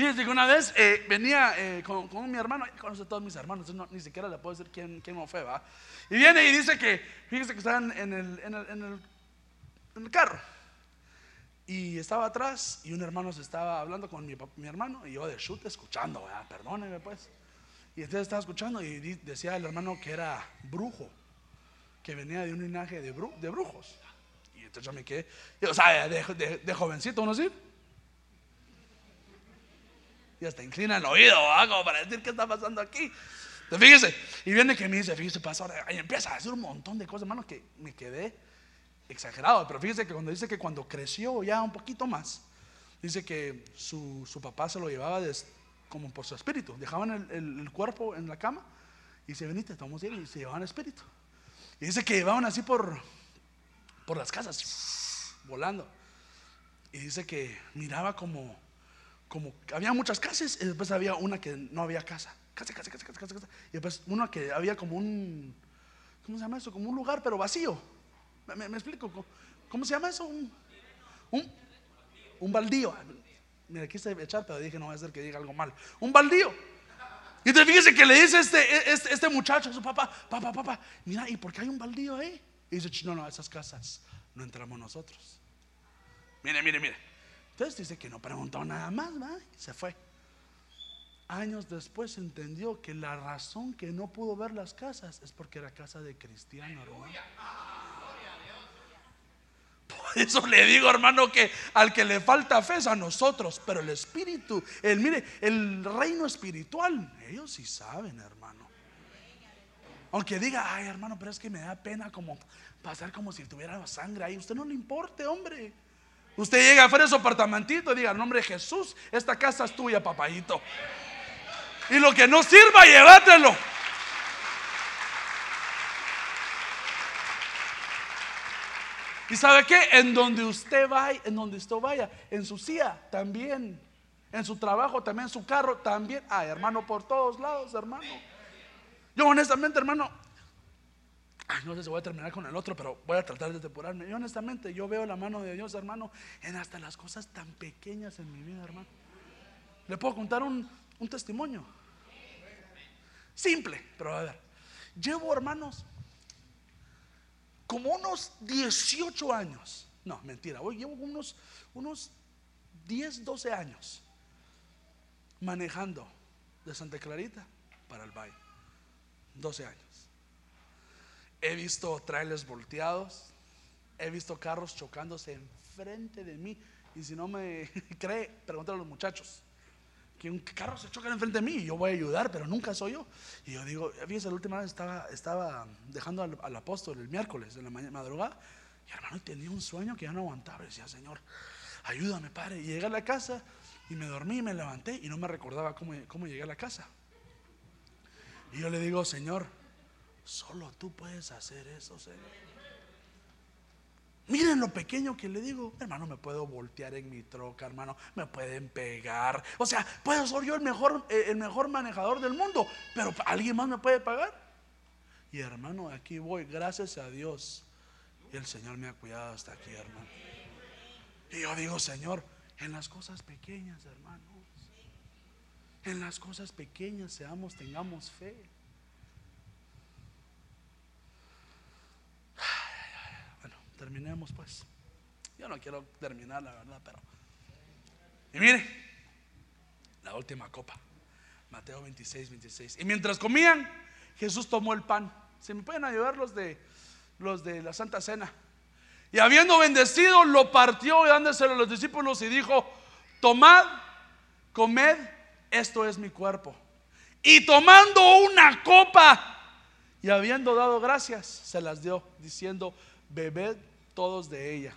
Fíjense que una vez eh, venía eh, con, mi hermano, conoce a todos mis hermanos, ni siquiera le puedo decir quién, quién fue, ¿va? Y viene y dice que, fíjense que estaban en el, en el, en el, carro. Y estaba atrás y un hermano se estaba hablando con mi, mi hermano y yo de chute escuchando, perdóneme pues. Y entonces estaba escuchando y decía el hermano que era brujo, que venía de un linaje de, de brujos. Y entonces yo me quedé, o sea, de, jovencito, ¿no sí? Y hasta inclina el oído, hago para decir qué está pasando aquí. Entonces, fíjese, y viene que me dice, fíjese, pastor, y empieza a decir un montón de cosas, hermano, que me quedé exagerado. Pero fíjese que cuando dice que cuando creció ya un poquito más, dice que su, su papá se lo llevaba como por su espíritu. Dejaban el, cuerpo en la cama y se veniste, estamos bien, y se llevaban espíritu. Y dice que llevaban así por, por las casas, volando. Y dice que miraba como, como, había muchas casas y después había una que no había casa. Casa, casa, casa, casa, casa. Y después una que había como un, ¿cómo se llama eso? Como un lugar pero vacío. Me, explico, ¿cómo se llama eso? Un, un, un baldío. Mira, quise echar, pero dije, no voy a hacer que diga algo mal. Un baldío. Y te fíjese que le dice este, este, este, muchacho a su papá, papá, papá, mira, ¿y por qué hay un baldío ahí? Y dice, no, no, esas casas no entramos nosotros. Mire, mire, mire. Entonces dice que no preguntó nada más, ¿va? Y se fue. Años después entendió que la razón que no pudo ver las casas es porque era casa de cristiano, hermano. Por eso le digo, hermano, que al que le falta fe es a nosotros, pero el espíritu, el mire, el reino espiritual, ellos sí saben, hermano. Aunque diga, ay, hermano, pero es que me da pena como pasar como si tuviera sangre ahí. Usted no le importe, hombre. Usted llega afuera de su apartamentito y diga, nombre de Jesús, esta casa es tuya, papayito. Y lo que no sirva, llévatelo. ¿Y sabe qué? En donde usted vaya, en donde usted vaya, en su silla también, en su trabajo también, en su carro también. Ay, hermano, por todos lados, hermano. Yo honestamente, hermano, no sé si voy a terminar con el otro, pero voy a tratar de depurarme. Yo honestamente, yo veo la mano de Dios, hermano, en hasta las cosas tan pequeñas en mi vida, hermano. Le puedo contar un, un testimonio. Simple, pero a ver. Llevo, hermanos, como unos 18 años. No, mentira, hoy llevo unos, unos 10, 12 años manejando de Santa Clarita para el Valle. 12 años. He visto trailers volteados, he visto carros chocándose enfrente de mí. Y si no me cree, pregúntale a los muchachos. Que un carro se choca enfrente de mí y yo voy a ayudar, pero nunca soy yo. Y yo digo, fíjese, la última vez estaba, estaba dejando al, apóstol el miércoles en la madrugada. Y hermano, tenía un sueño que ya no aguantaba. Decía, Señor, ayúdame, Padre. Y llegué a la casa y me dormí y me levanté y no me recordaba cómo, cómo llegué a la casa. Y yo le digo, Señor, Solo tú puedes hacer eso, Señor. Miren lo pequeño que le digo, hermano, me puedo voltear en mi troca, hermano, me pueden pegar. O sea, puedo ser yo el mejor, eh, el mejor manejador del mundo, pero alguien más me puede pagar. Y hermano, aquí voy, gracias a Dios. Y el Señor me ha cuidado hasta aquí, hermano. Y yo digo, Señor, en las cosas pequeñas, hermanos, en las cosas pequeñas seamos, tengamos fe. Terminemos pues. Yo no quiero terminar, la verdad, pero... Y mire, la última copa. Mateo 26, 26. Y mientras comían, Jesús tomó el pan. ¿Se me pueden ayudar los de, los de la Santa Cena? Y habiendo bendecido, lo partió y dándoselo a los discípulos y dijo, tomad, comed, esto es mi cuerpo. Y tomando una copa y habiendo dado gracias, se las dio, diciendo, bebed todos de ella,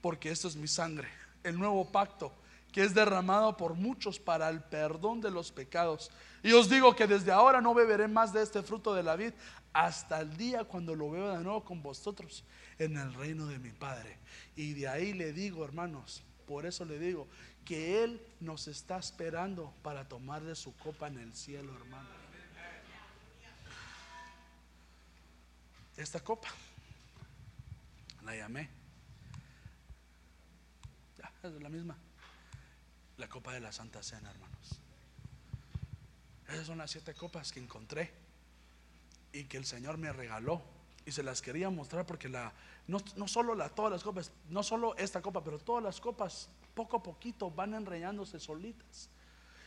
porque esto es mi sangre, el nuevo pacto que es derramado por muchos para el perdón de los pecados. Y os digo que desde ahora no beberé más de este fruto de la vid hasta el día cuando lo veo de nuevo con vosotros en el reino de mi Padre. Y de ahí le digo, hermanos, por eso le digo que Él nos está esperando para tomar de su copa en el cielo, hermano. Esta copa la llamé. Ya, es la misma. La copa de la Santa Cena, hermanos. Esas son las siete copas que encontré y que el Señor me regaló. Y se las quería mostrar porque la, no, no solo la, todas las copas, no solo esta copa, pero todas las copas, poco a poquito van enrollándose solitas.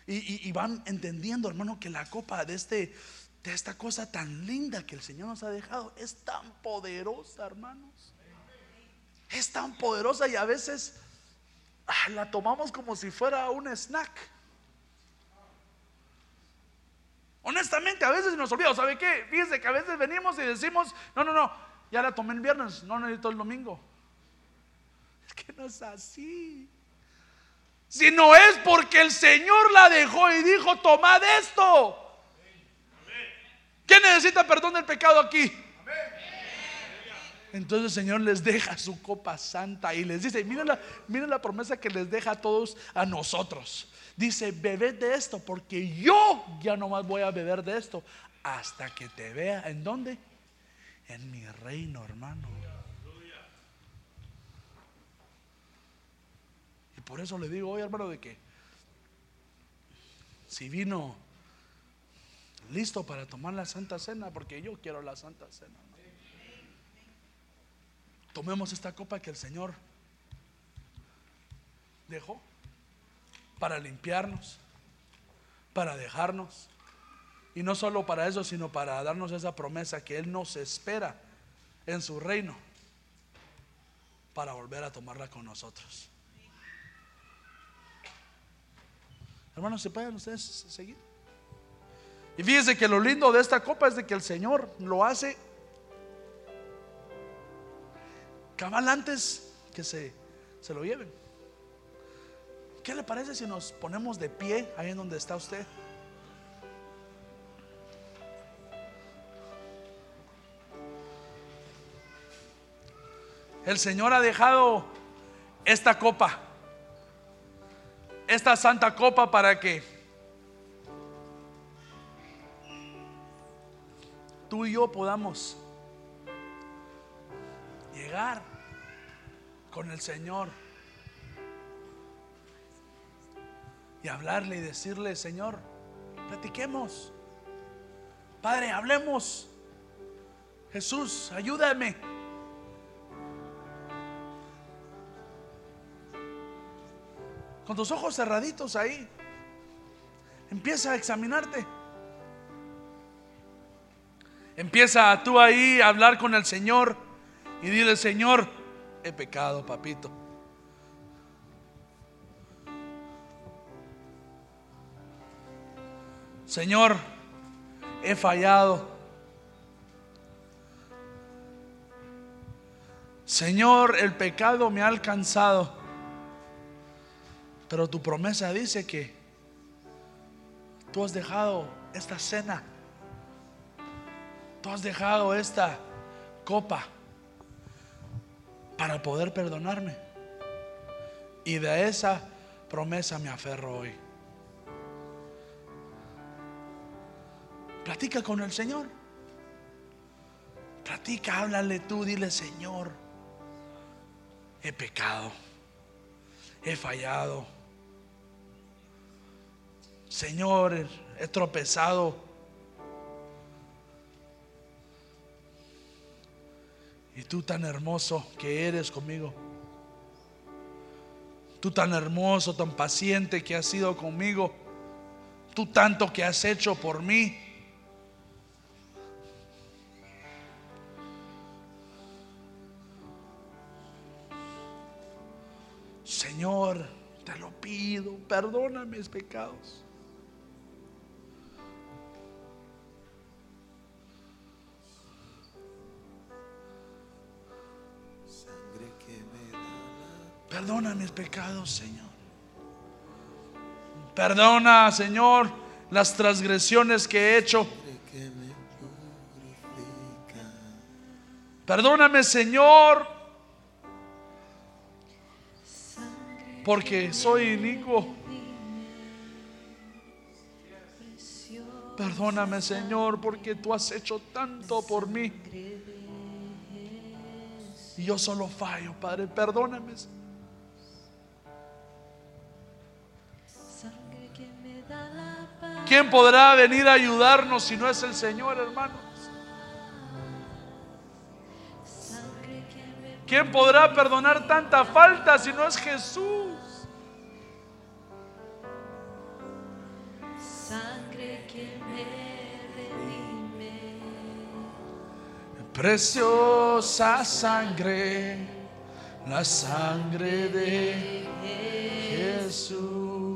Y, y, van entendiendo, hermano, que la copa de, este, de esta cosa tan linda que el Señor nos ha dejado es tan poderosa, hermanos es tan poderosa y a veces ah, la tomamos como si fuera un snack. Honestamente, a veces nos olvida. ¿Sabe qué? Fíjense que a veces venimos y decimos, no, no, no, ya la tomé el viernes, no necesito el domingo. Es que no es así. Si no es porque el Señor la dejó y dijo, tomad esto. ¿Quién necesita perdón del pecado aquí? Entonces el Señor les deja su copa santa y les dice, miren la, la promesa que les deja a todos a nosotros. Dice, bebed de esto porque yo ya no más voy a beber de esto hasta que te vea. ¿En dónde? En mi reino, hermano. Y por eso le digo hoy, hermano, de que si vino listo para tomar la Santa Cena, porque yo quiero la Santa Cena. Tomemos esta copa que el Señor dejó para limpiarnos, para dejarnos. Y no solo para eso, sino para darnos esa promesa que Él nos espera en su reino para volver a tomarla con nosotros. Hermanos, ¿se pueden ustedes seguir? Y fíjense que lo lindo de esta copa es de que el Señor lo hace cabal antes que se, se lo lleven. ¿Qué le parece si nos ponemos de pie ahí en donde está usted? El Señor ha dejado esta copa, esta santa copa para que tú y yo podamos con el Señor y hablarle y decirle, Señor, platiquemos. Padre, hablemos. Jesús, ayúdame. Con tus ojos cerraditos ahí, empieza a examinarte. Empieza tú ahí a hablar con el Señor y dile, Señor, he pecado, papito. Señor, he fallado. Señor, el pecado me ha alcanzado. Pero tu promesa dice que tú has dejado esta cena. Tú has dejado esta copa para poder perdonarme. Y de esa promesa me aferro hoy. Platica con el Señor. Platica, háblale tú, dile Señor, he pecado, he fallado. Señor, he tropezado. Tú tan hermoso que eres conmigo. Tú tan hermoso, tan paciente que has sido conmigo. Tú tanto que has hecho por mí. Señor, te lo pido, perdona mis pecados. Perdona mis pecados, Señor. Perdona, Señor, las transgresiones que he hecho. Perdóname, Señor, porque soy inicuo. Perdóname, Señor, porque tú has hecho tanto por mí. Y yo solo fallo, Padre. Perdóname. ¿Quién podrá venir a ayudarnos si no es el Señor, hermanos? ¿Quién podrá perdonar tanta falta si no es Jesús? Preciosa sangre, la sangre de Jesús.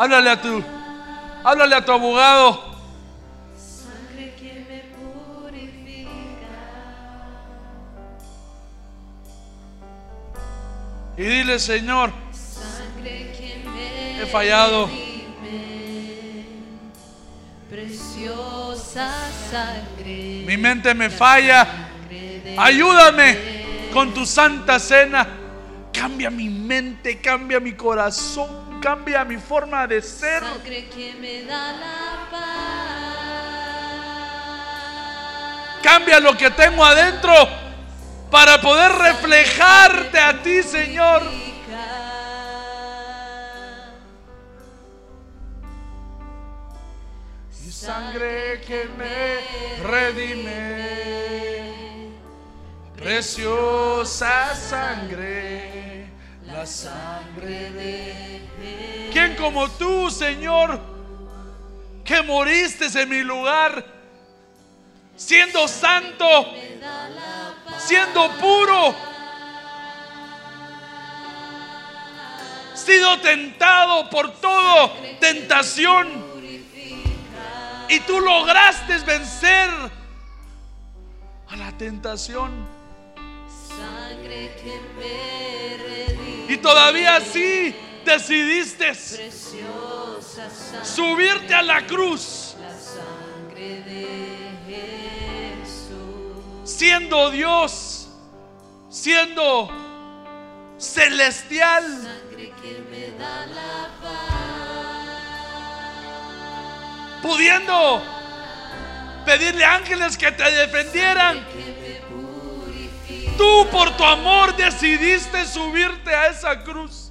Háblale a tu, háblale a tu abogado. Sangre que me purifica. Y dile, Señor, Sangre que me he fallado. Preciosa sangre. Mi mente me falla. Ayúdame con tu santa cena. Cambia mi mente, cambia mi corazón, cambia mi forma de ser. Sangre que me da la paz. Cambia lo que tengo adentro. para poder reflejarte a ti, Señor. Y sangre que me redime, preciosa sangre, la sangre de... ¿Quién como tú, Señor, que moriste en mi lugar, siendo santo, siendo puro, sido tentado por todo tentación y tú lograste vencer a la tentación Sangre que y todavía así decidiste subirte a la cruz siendo Dios, siendo celestial. Pudiendo pedirle ángeles que te defendieran. Tú por tu amor decidiste subirte a esa cruz,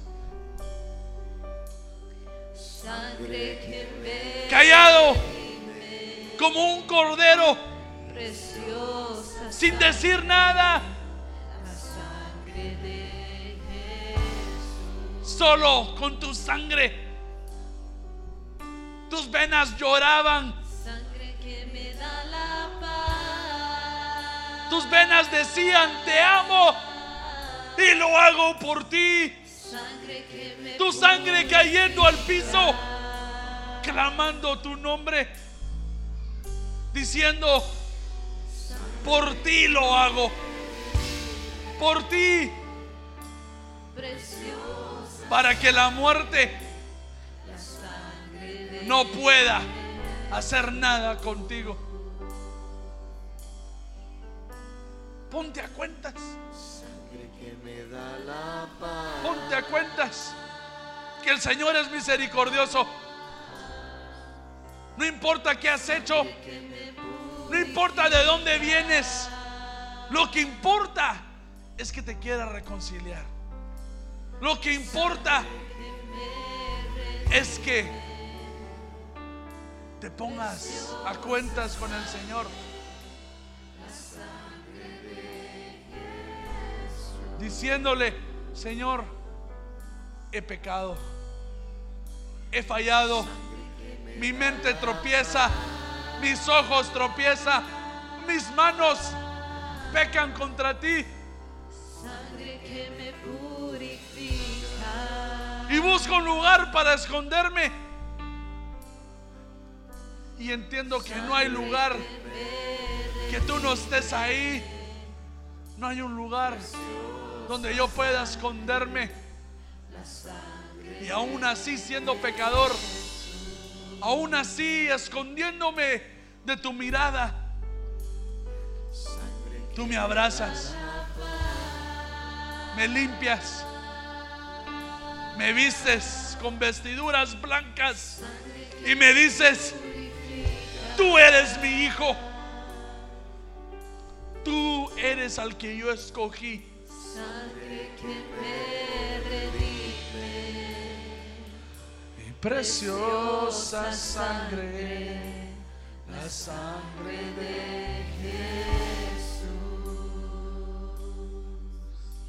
callado como un cordero, sin decir nada, solo con tu sangre. Tus venas lloraban, tus venas decían, te amo y lo hago por ti. Tu sangre cayendo al piso, clamando tu nombre, diciendo, por ti lo hago, por ti, para que la muerte no pueda hacer nada contigo. Ponte a cuentas, que me da la paz. ponte a cuentas que el Señor es misericordioso. No importa qué has hecho, no importa de dónde vienes, lo que importa es que te quiera reconciliar. Lo que importa es que te pongas a cuentas con el Señor. Diciéndole, Señor, he pecado, he fallado, mi mente tropieza, mis ojos tropiezan, mis manos pecan contra ti sangre que me purifica. y busco un lugar para esconderme. Y entiendo que no hay lugar que tú no estés ahí. No hay un lugar donde yo pueda esconderme. Y aún así siendo pecador, aún así escondiéndome de tu mirada, tú me abrazas, me limpias, me vistes con vestiduras blancas y me dices, tú eres mi hijo, tú eres al que yo escogí. Sangre que me redime. Mi preciosa sangre, la sangre de Jesús.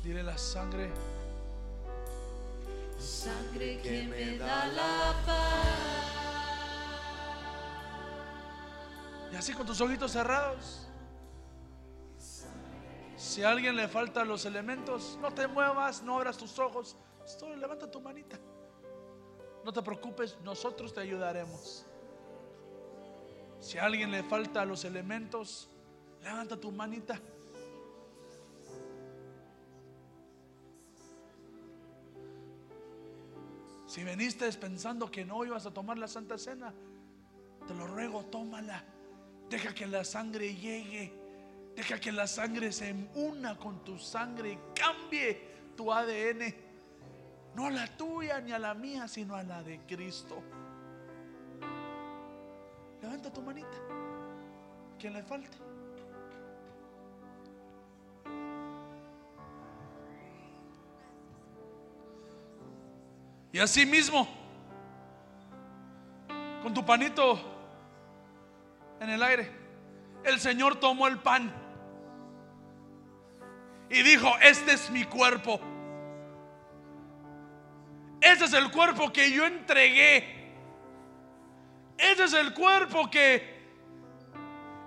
Dile la sangre, Sangre que me da la paz. y así con tus ojitos cerrados. Si a alguien le faltan los elementos, no te muevas, no abras tus ojos, solo levanta tu manita. No te preocupes, nosotros te ayudaremos. Si a alguien le falta los elementos, levanta tu manita. Si veniste pensando que no ibas a tomar la Santa Cena, te lo ruego, tómala. Deja que la sangre llegue. Deja que la sangre se una con tu sangre y cambie tu ADN. No a la tuya ni a la mía, sino a la de Cristo. Levanta tu manita. Que le falte. Y así mismo, con tu panito en el aire el Señor tomó el pan y dijo, este es mi cuerpo. Ese es el cuerpo que yo entregué. Ese es el cuerpo que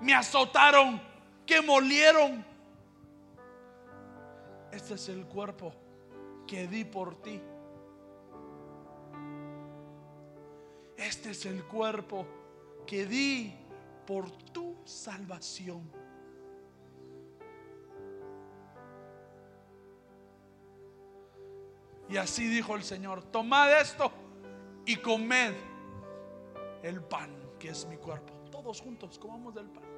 me azotaron, que molieron. Este es el cuerpo que di por ti. Este es el cuerpo que di por tu salvación. Y así dijo el Señor, tomad esto y comed el pan, que es mi cuerpo. Todos juntos comamos del pan.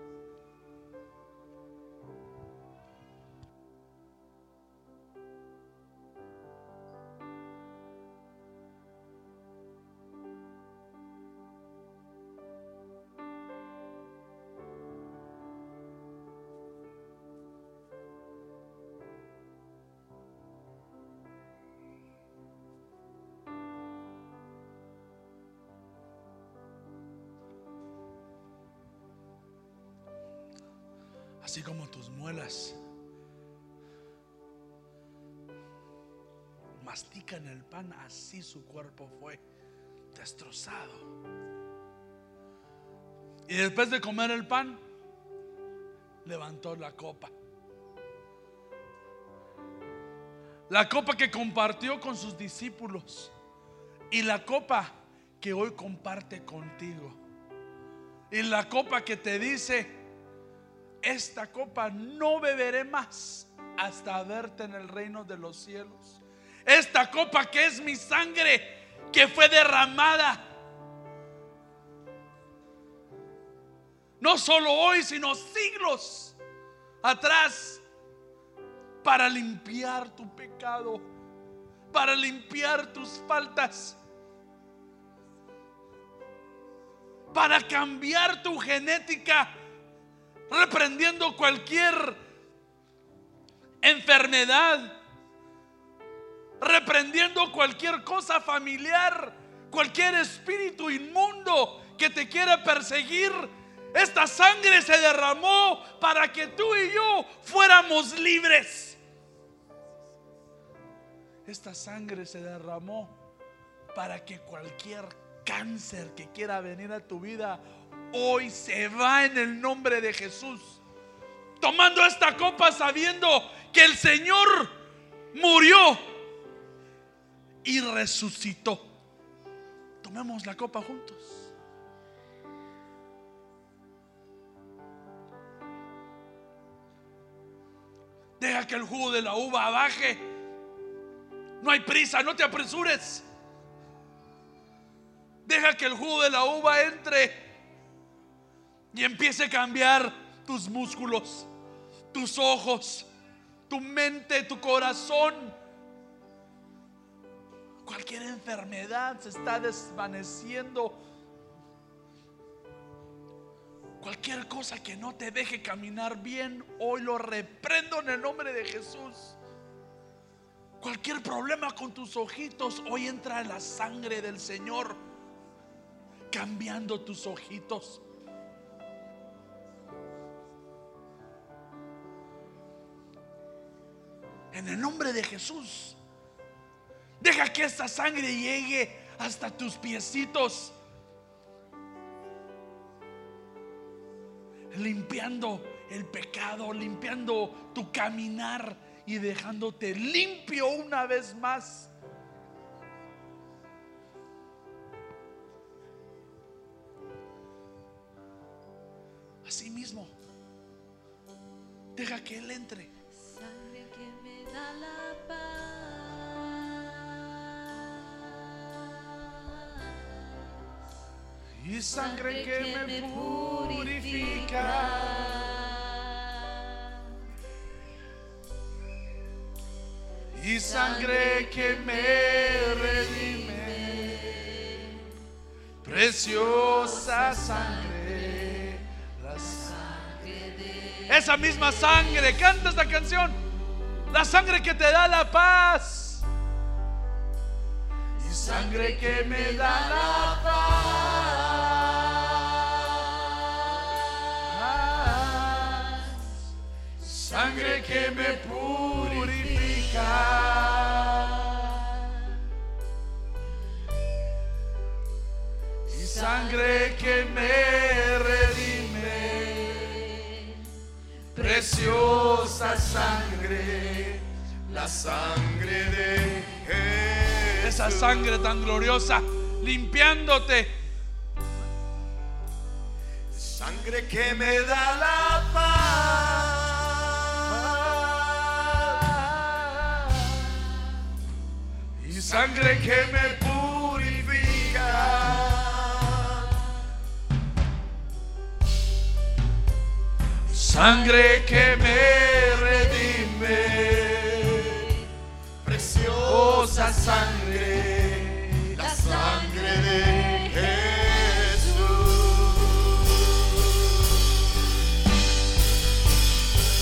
Así como tus muelas mastican el pan, así su cuerpo fue destrozado. Y después de comer el pan, levantó la copa. La copa que compartió con sus discípulos y la copa que hoy comparte contigo. Y la copa que te dice, esta copa no beberé más hasta verte en el reino de los cielos. Esta copa que es mi sangre que fue derramada. No solo hoy, sino siglos atrás para limpiar tu pecado, para limpiar tus faltas, para cambiar tu genética reprendiendo cualquier enfermedad, reprendiendo cualquier cosa familiar, cualquier espíritu inmundo que te quiera perseguir. Esta sangre se derramó para que tú y yo fuéramos libres. Esta sangre se derramó para que cualquier cáncer que quiera venir a tu vida hoy se va en el nombre de Jesús. Tomando esta copa sabiendo que el Señor murió y resucitó. Tomemos la copa juntos. Deja que el jugo de la uva baje. No hay prisa, no te apresures. Deja que el jugo de la uva entre y empiece a cambiar tus músculos, tus ojos, tu mente, tu corazón. Cualquier enfermedad se está desvaneciendo. Cualquier cosa que no te deje caminar bien, hoy lo reprendo en el nombre de Jesús. Cualquier problema con tus ojitos, hoy entra la sangre del Señor cambiando tus ojitos. En el nombre de Jesús. Deja que esta sangre llegue hasta tus piecitos. Limpiando el pecado, limpiando tu caminar y dejándote limpio una vez más. Así mismo, deja que Él entre la paz. Y sangre que me purifica. Y sangre que me redime. Preciosa sangre. La sangre de... Esa misma sangre. Canta esta canción. La sangre que te da la paz. Y Sangre que me da la paz. Sangre que me purifica. Y sangre que me Preciosa sangre. La sangre de Jesús. esa sangre tan gloriosa, limpiándote. Sangre que me da la paz. Y sangre que me purifica. Sangre que me redime. Preciosa sangre. La sangre de Jesús.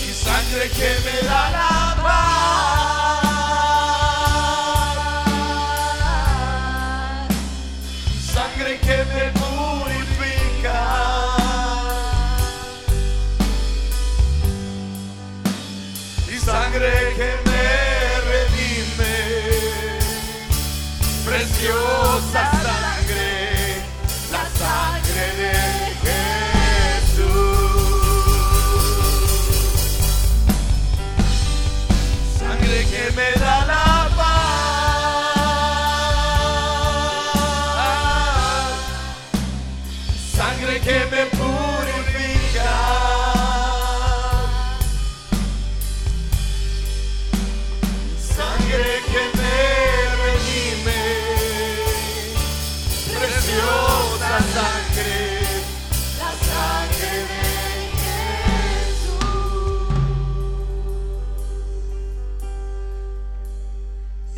Y sangre que me da la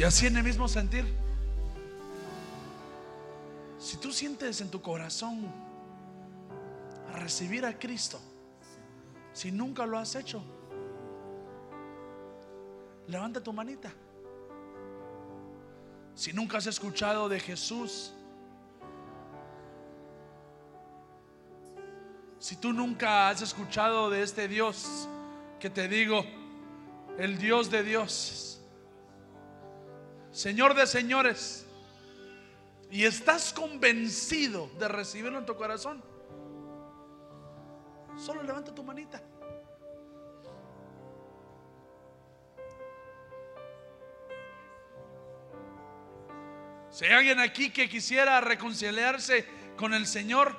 así en el mismo sentir. Si tú sientes en tu corazón recibir a Cristo, si nunca lo has hecho, levanta tu manita. Si nunca has escuchado de Jesús, si tú nunca has escuchado de este Dios que te digo, el Dios de dioses, Señor de señores, y estás convencido de recibirlo en tu corazón, solo levanta tu manita. Si hay alguien aquí que quisiera reconciliarse con el Señor,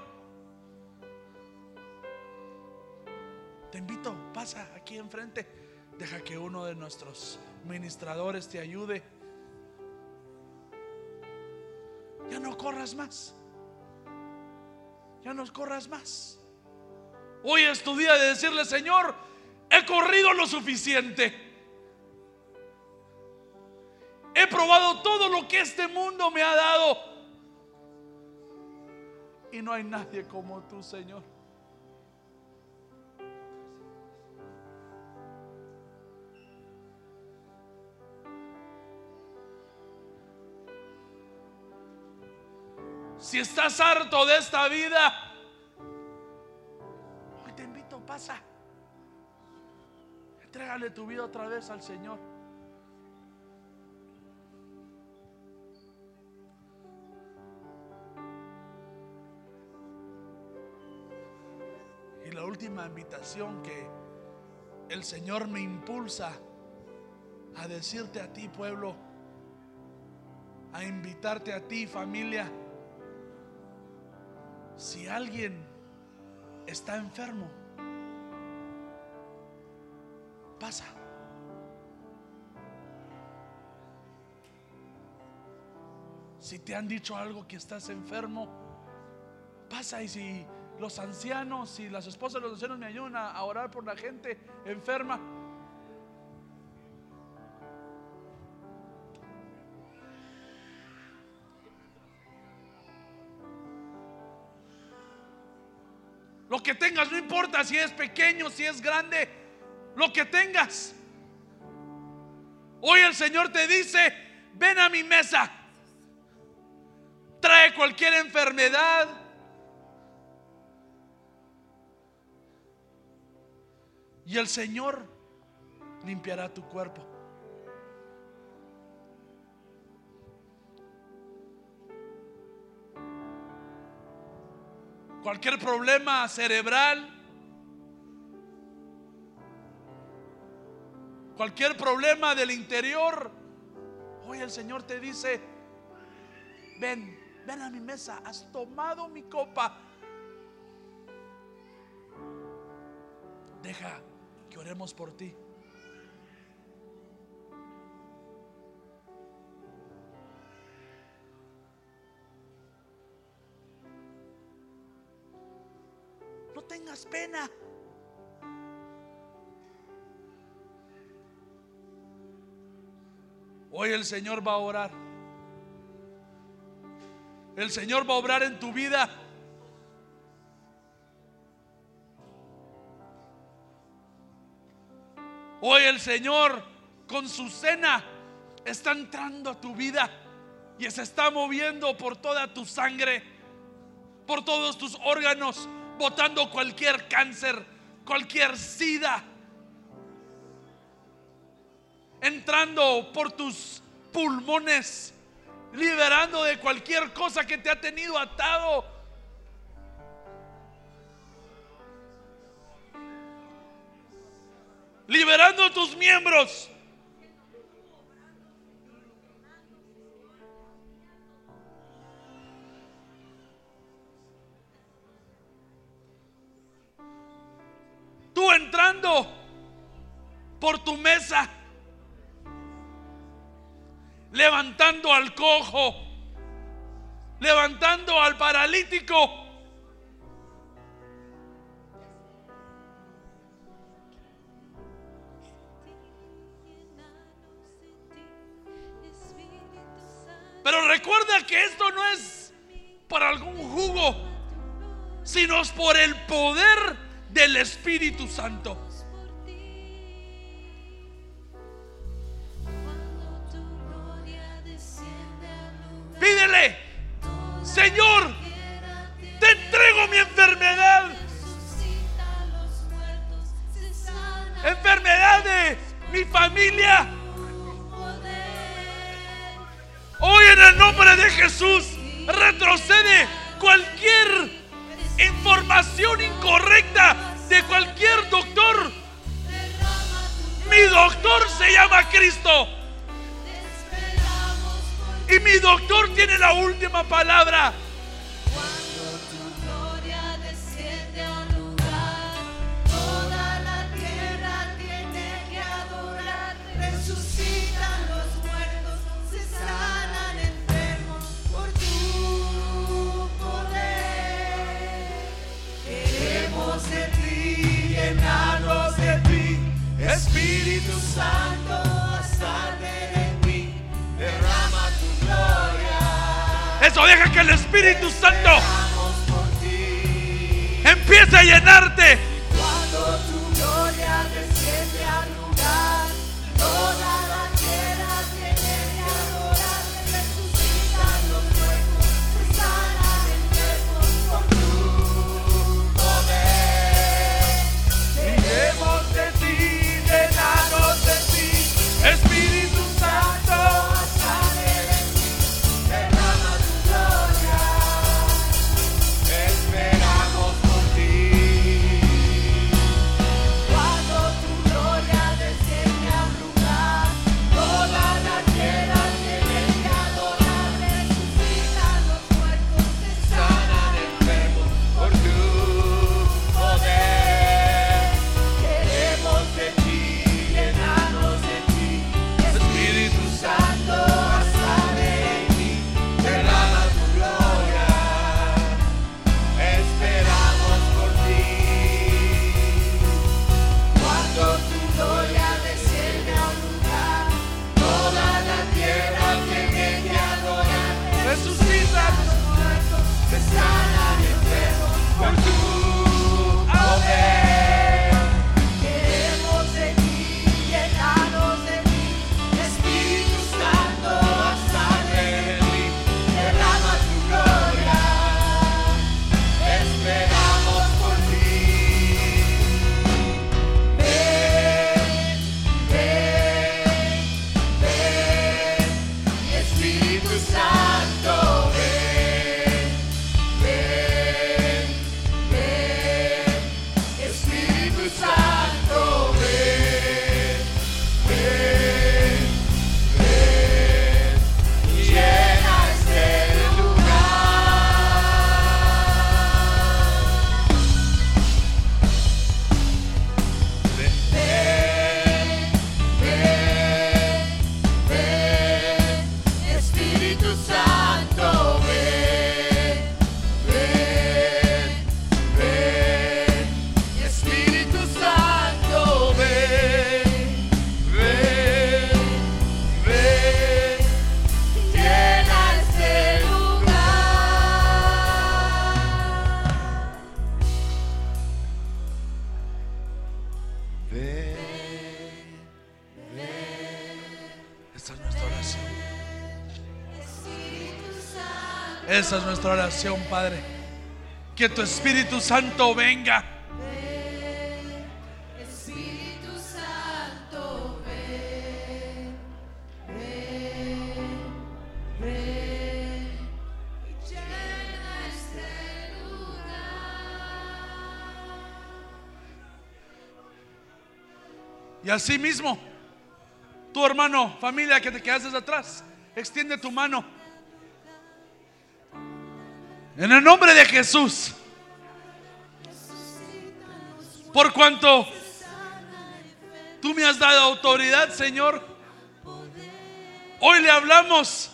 te invito, pasa aquí enfrente. Deja que uno de nuestros ministradores te ayude. Corras más. Ya no corras más. Hoy es tu día de decirle, Señor, he corrido lo suficiente. He probado todo lo que este mundo me ha dado. Y no hay nadie como tú, Señor. Si estás harto de esta vida, hoy te invito, pasa. Entrégale tu vida otra vez al Señor. Y la última invitación que el Señor me impulsa a decirte a ti, pueblo, a invitarte a ti, familia. Si alguien está enfermo, pasa. Si te han dicho algo que estás enfermo, pasa. Y si los ancianos y las esposas de los ancianos me ayudan a, a orar por la gente enferma, que tengas, no importa si es pequeño, si es grande, lo que tengas. Hoy el Señor te dice, ven a mi mesa. trae cualquier enfermedad. Y el Señor limpiará tu cuerpo. Cualquier problema cerebral, cualquier problema del interior, hoy el Señor te dice, ven, ven a mi mesa, has tomado mi copa. Deja que oremos por ti. Pena. Hoy el Señor va a orar. El Señor va a obrar en tu vida. Hoy el Señor con su cena está entrando a tu vida y se está moviendo por toda tu sangre, por todos tus órganos, botando cualquier cáncer, cualquier sida, entrando por tus pulmones, liberando de cualquier cosa que te ha tenido atado. Liberando tus miembros. Entrando por tu mesa levantando al cojo, levantando al paralítico. Pero recuerda que esto no es para algún jugo, sino es por el poder del Espíritu Santo. Pídele, Señor, te entrego mi enfermedad. Enfermedad de mi familia. Hoy en el nombre de Jesús retrocede cualquier información incorrecta de cualquier doctor. Mi doctor se llama Cristo. Y mi doctor tiene la última palabra. Eso deja que el Espíritu Santo empiece a llenarte. Oración, Padre. Que tu Espíritu Santo venga. Y así mismo, tu hermano, familia que te quedas atrás, extiende tu mano. En el nombre de Jesús. Por cuanto tú me has dado autoridad, Señor, hoy le hablamos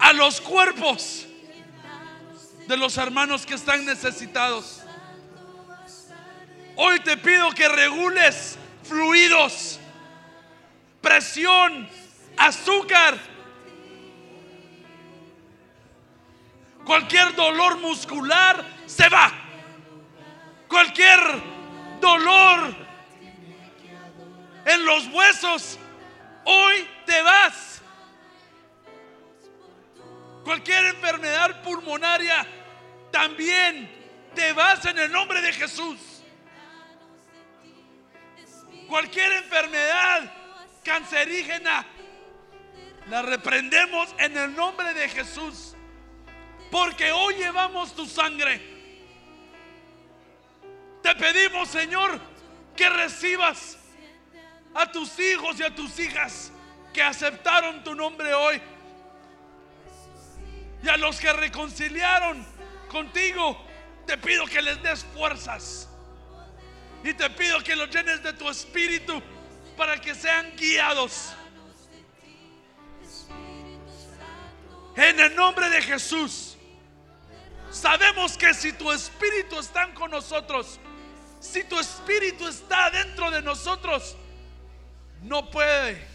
a los cuerpos de los hermanos que están necesitados. Hoy te pido que regules fluidos, presión, azúcar, cualquier dolor muscular se va. Cualquier dolor en los huesos, hoy te vas. Cualquier enfermedad pulmonaria, también te vas en el nombre de Jesús. Cualquier enfermedad cancerígena, la reprendemos en el nombre de Jesús. Porque hoy llevamos tu sangre. Te pedimos, Señor, que recibas a tus hijos y a tus hijas que aceptaron tu nombre hoy. Y a los que reconciliaron contigo, te pido que les des fuerzas. Y te pido que los llenes de tu espíritu para que sean guiados. En el nombre de Jesús. Sabemos que si tu espíritu está con nosotros, si tu espíritu está dentro de nosotros, no puede,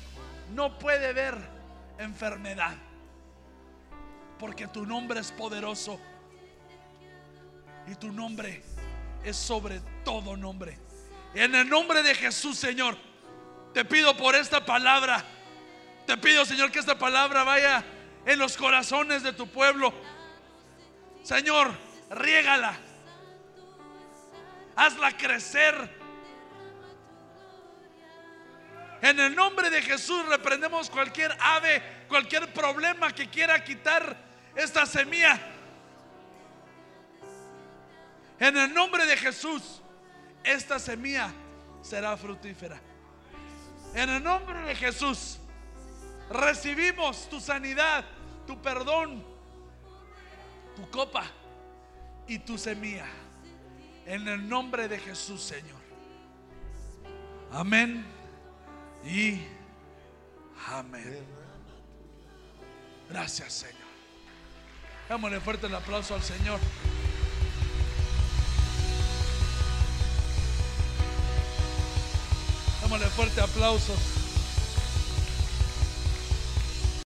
no puede ver enfermedad. Porque tu nombre es poderoso. Y tu nombre es sobre todo nombre. En el nombre de Jesús, Señor, te pido por esta palabra. Te pido, Señor, que esta palabra vaya en los corazones de tu pueblo. Señor, riégala. Hazla crecer. En el nombre de Jesús reprendemos cualquier ave, cualquier problema que quiera quitar esta semilla. En el nombre de Jesús, esta semilla será fructífera. En el nombre de Jesús, recibimos tu sanidad, tu perdón, tu copa y tu semilla. En el nombre de Jesús, Señor. Amén y amén. Gracias, Señor. Démosle fuerte el aplauso al Señor. Démosle fuerte aplausos.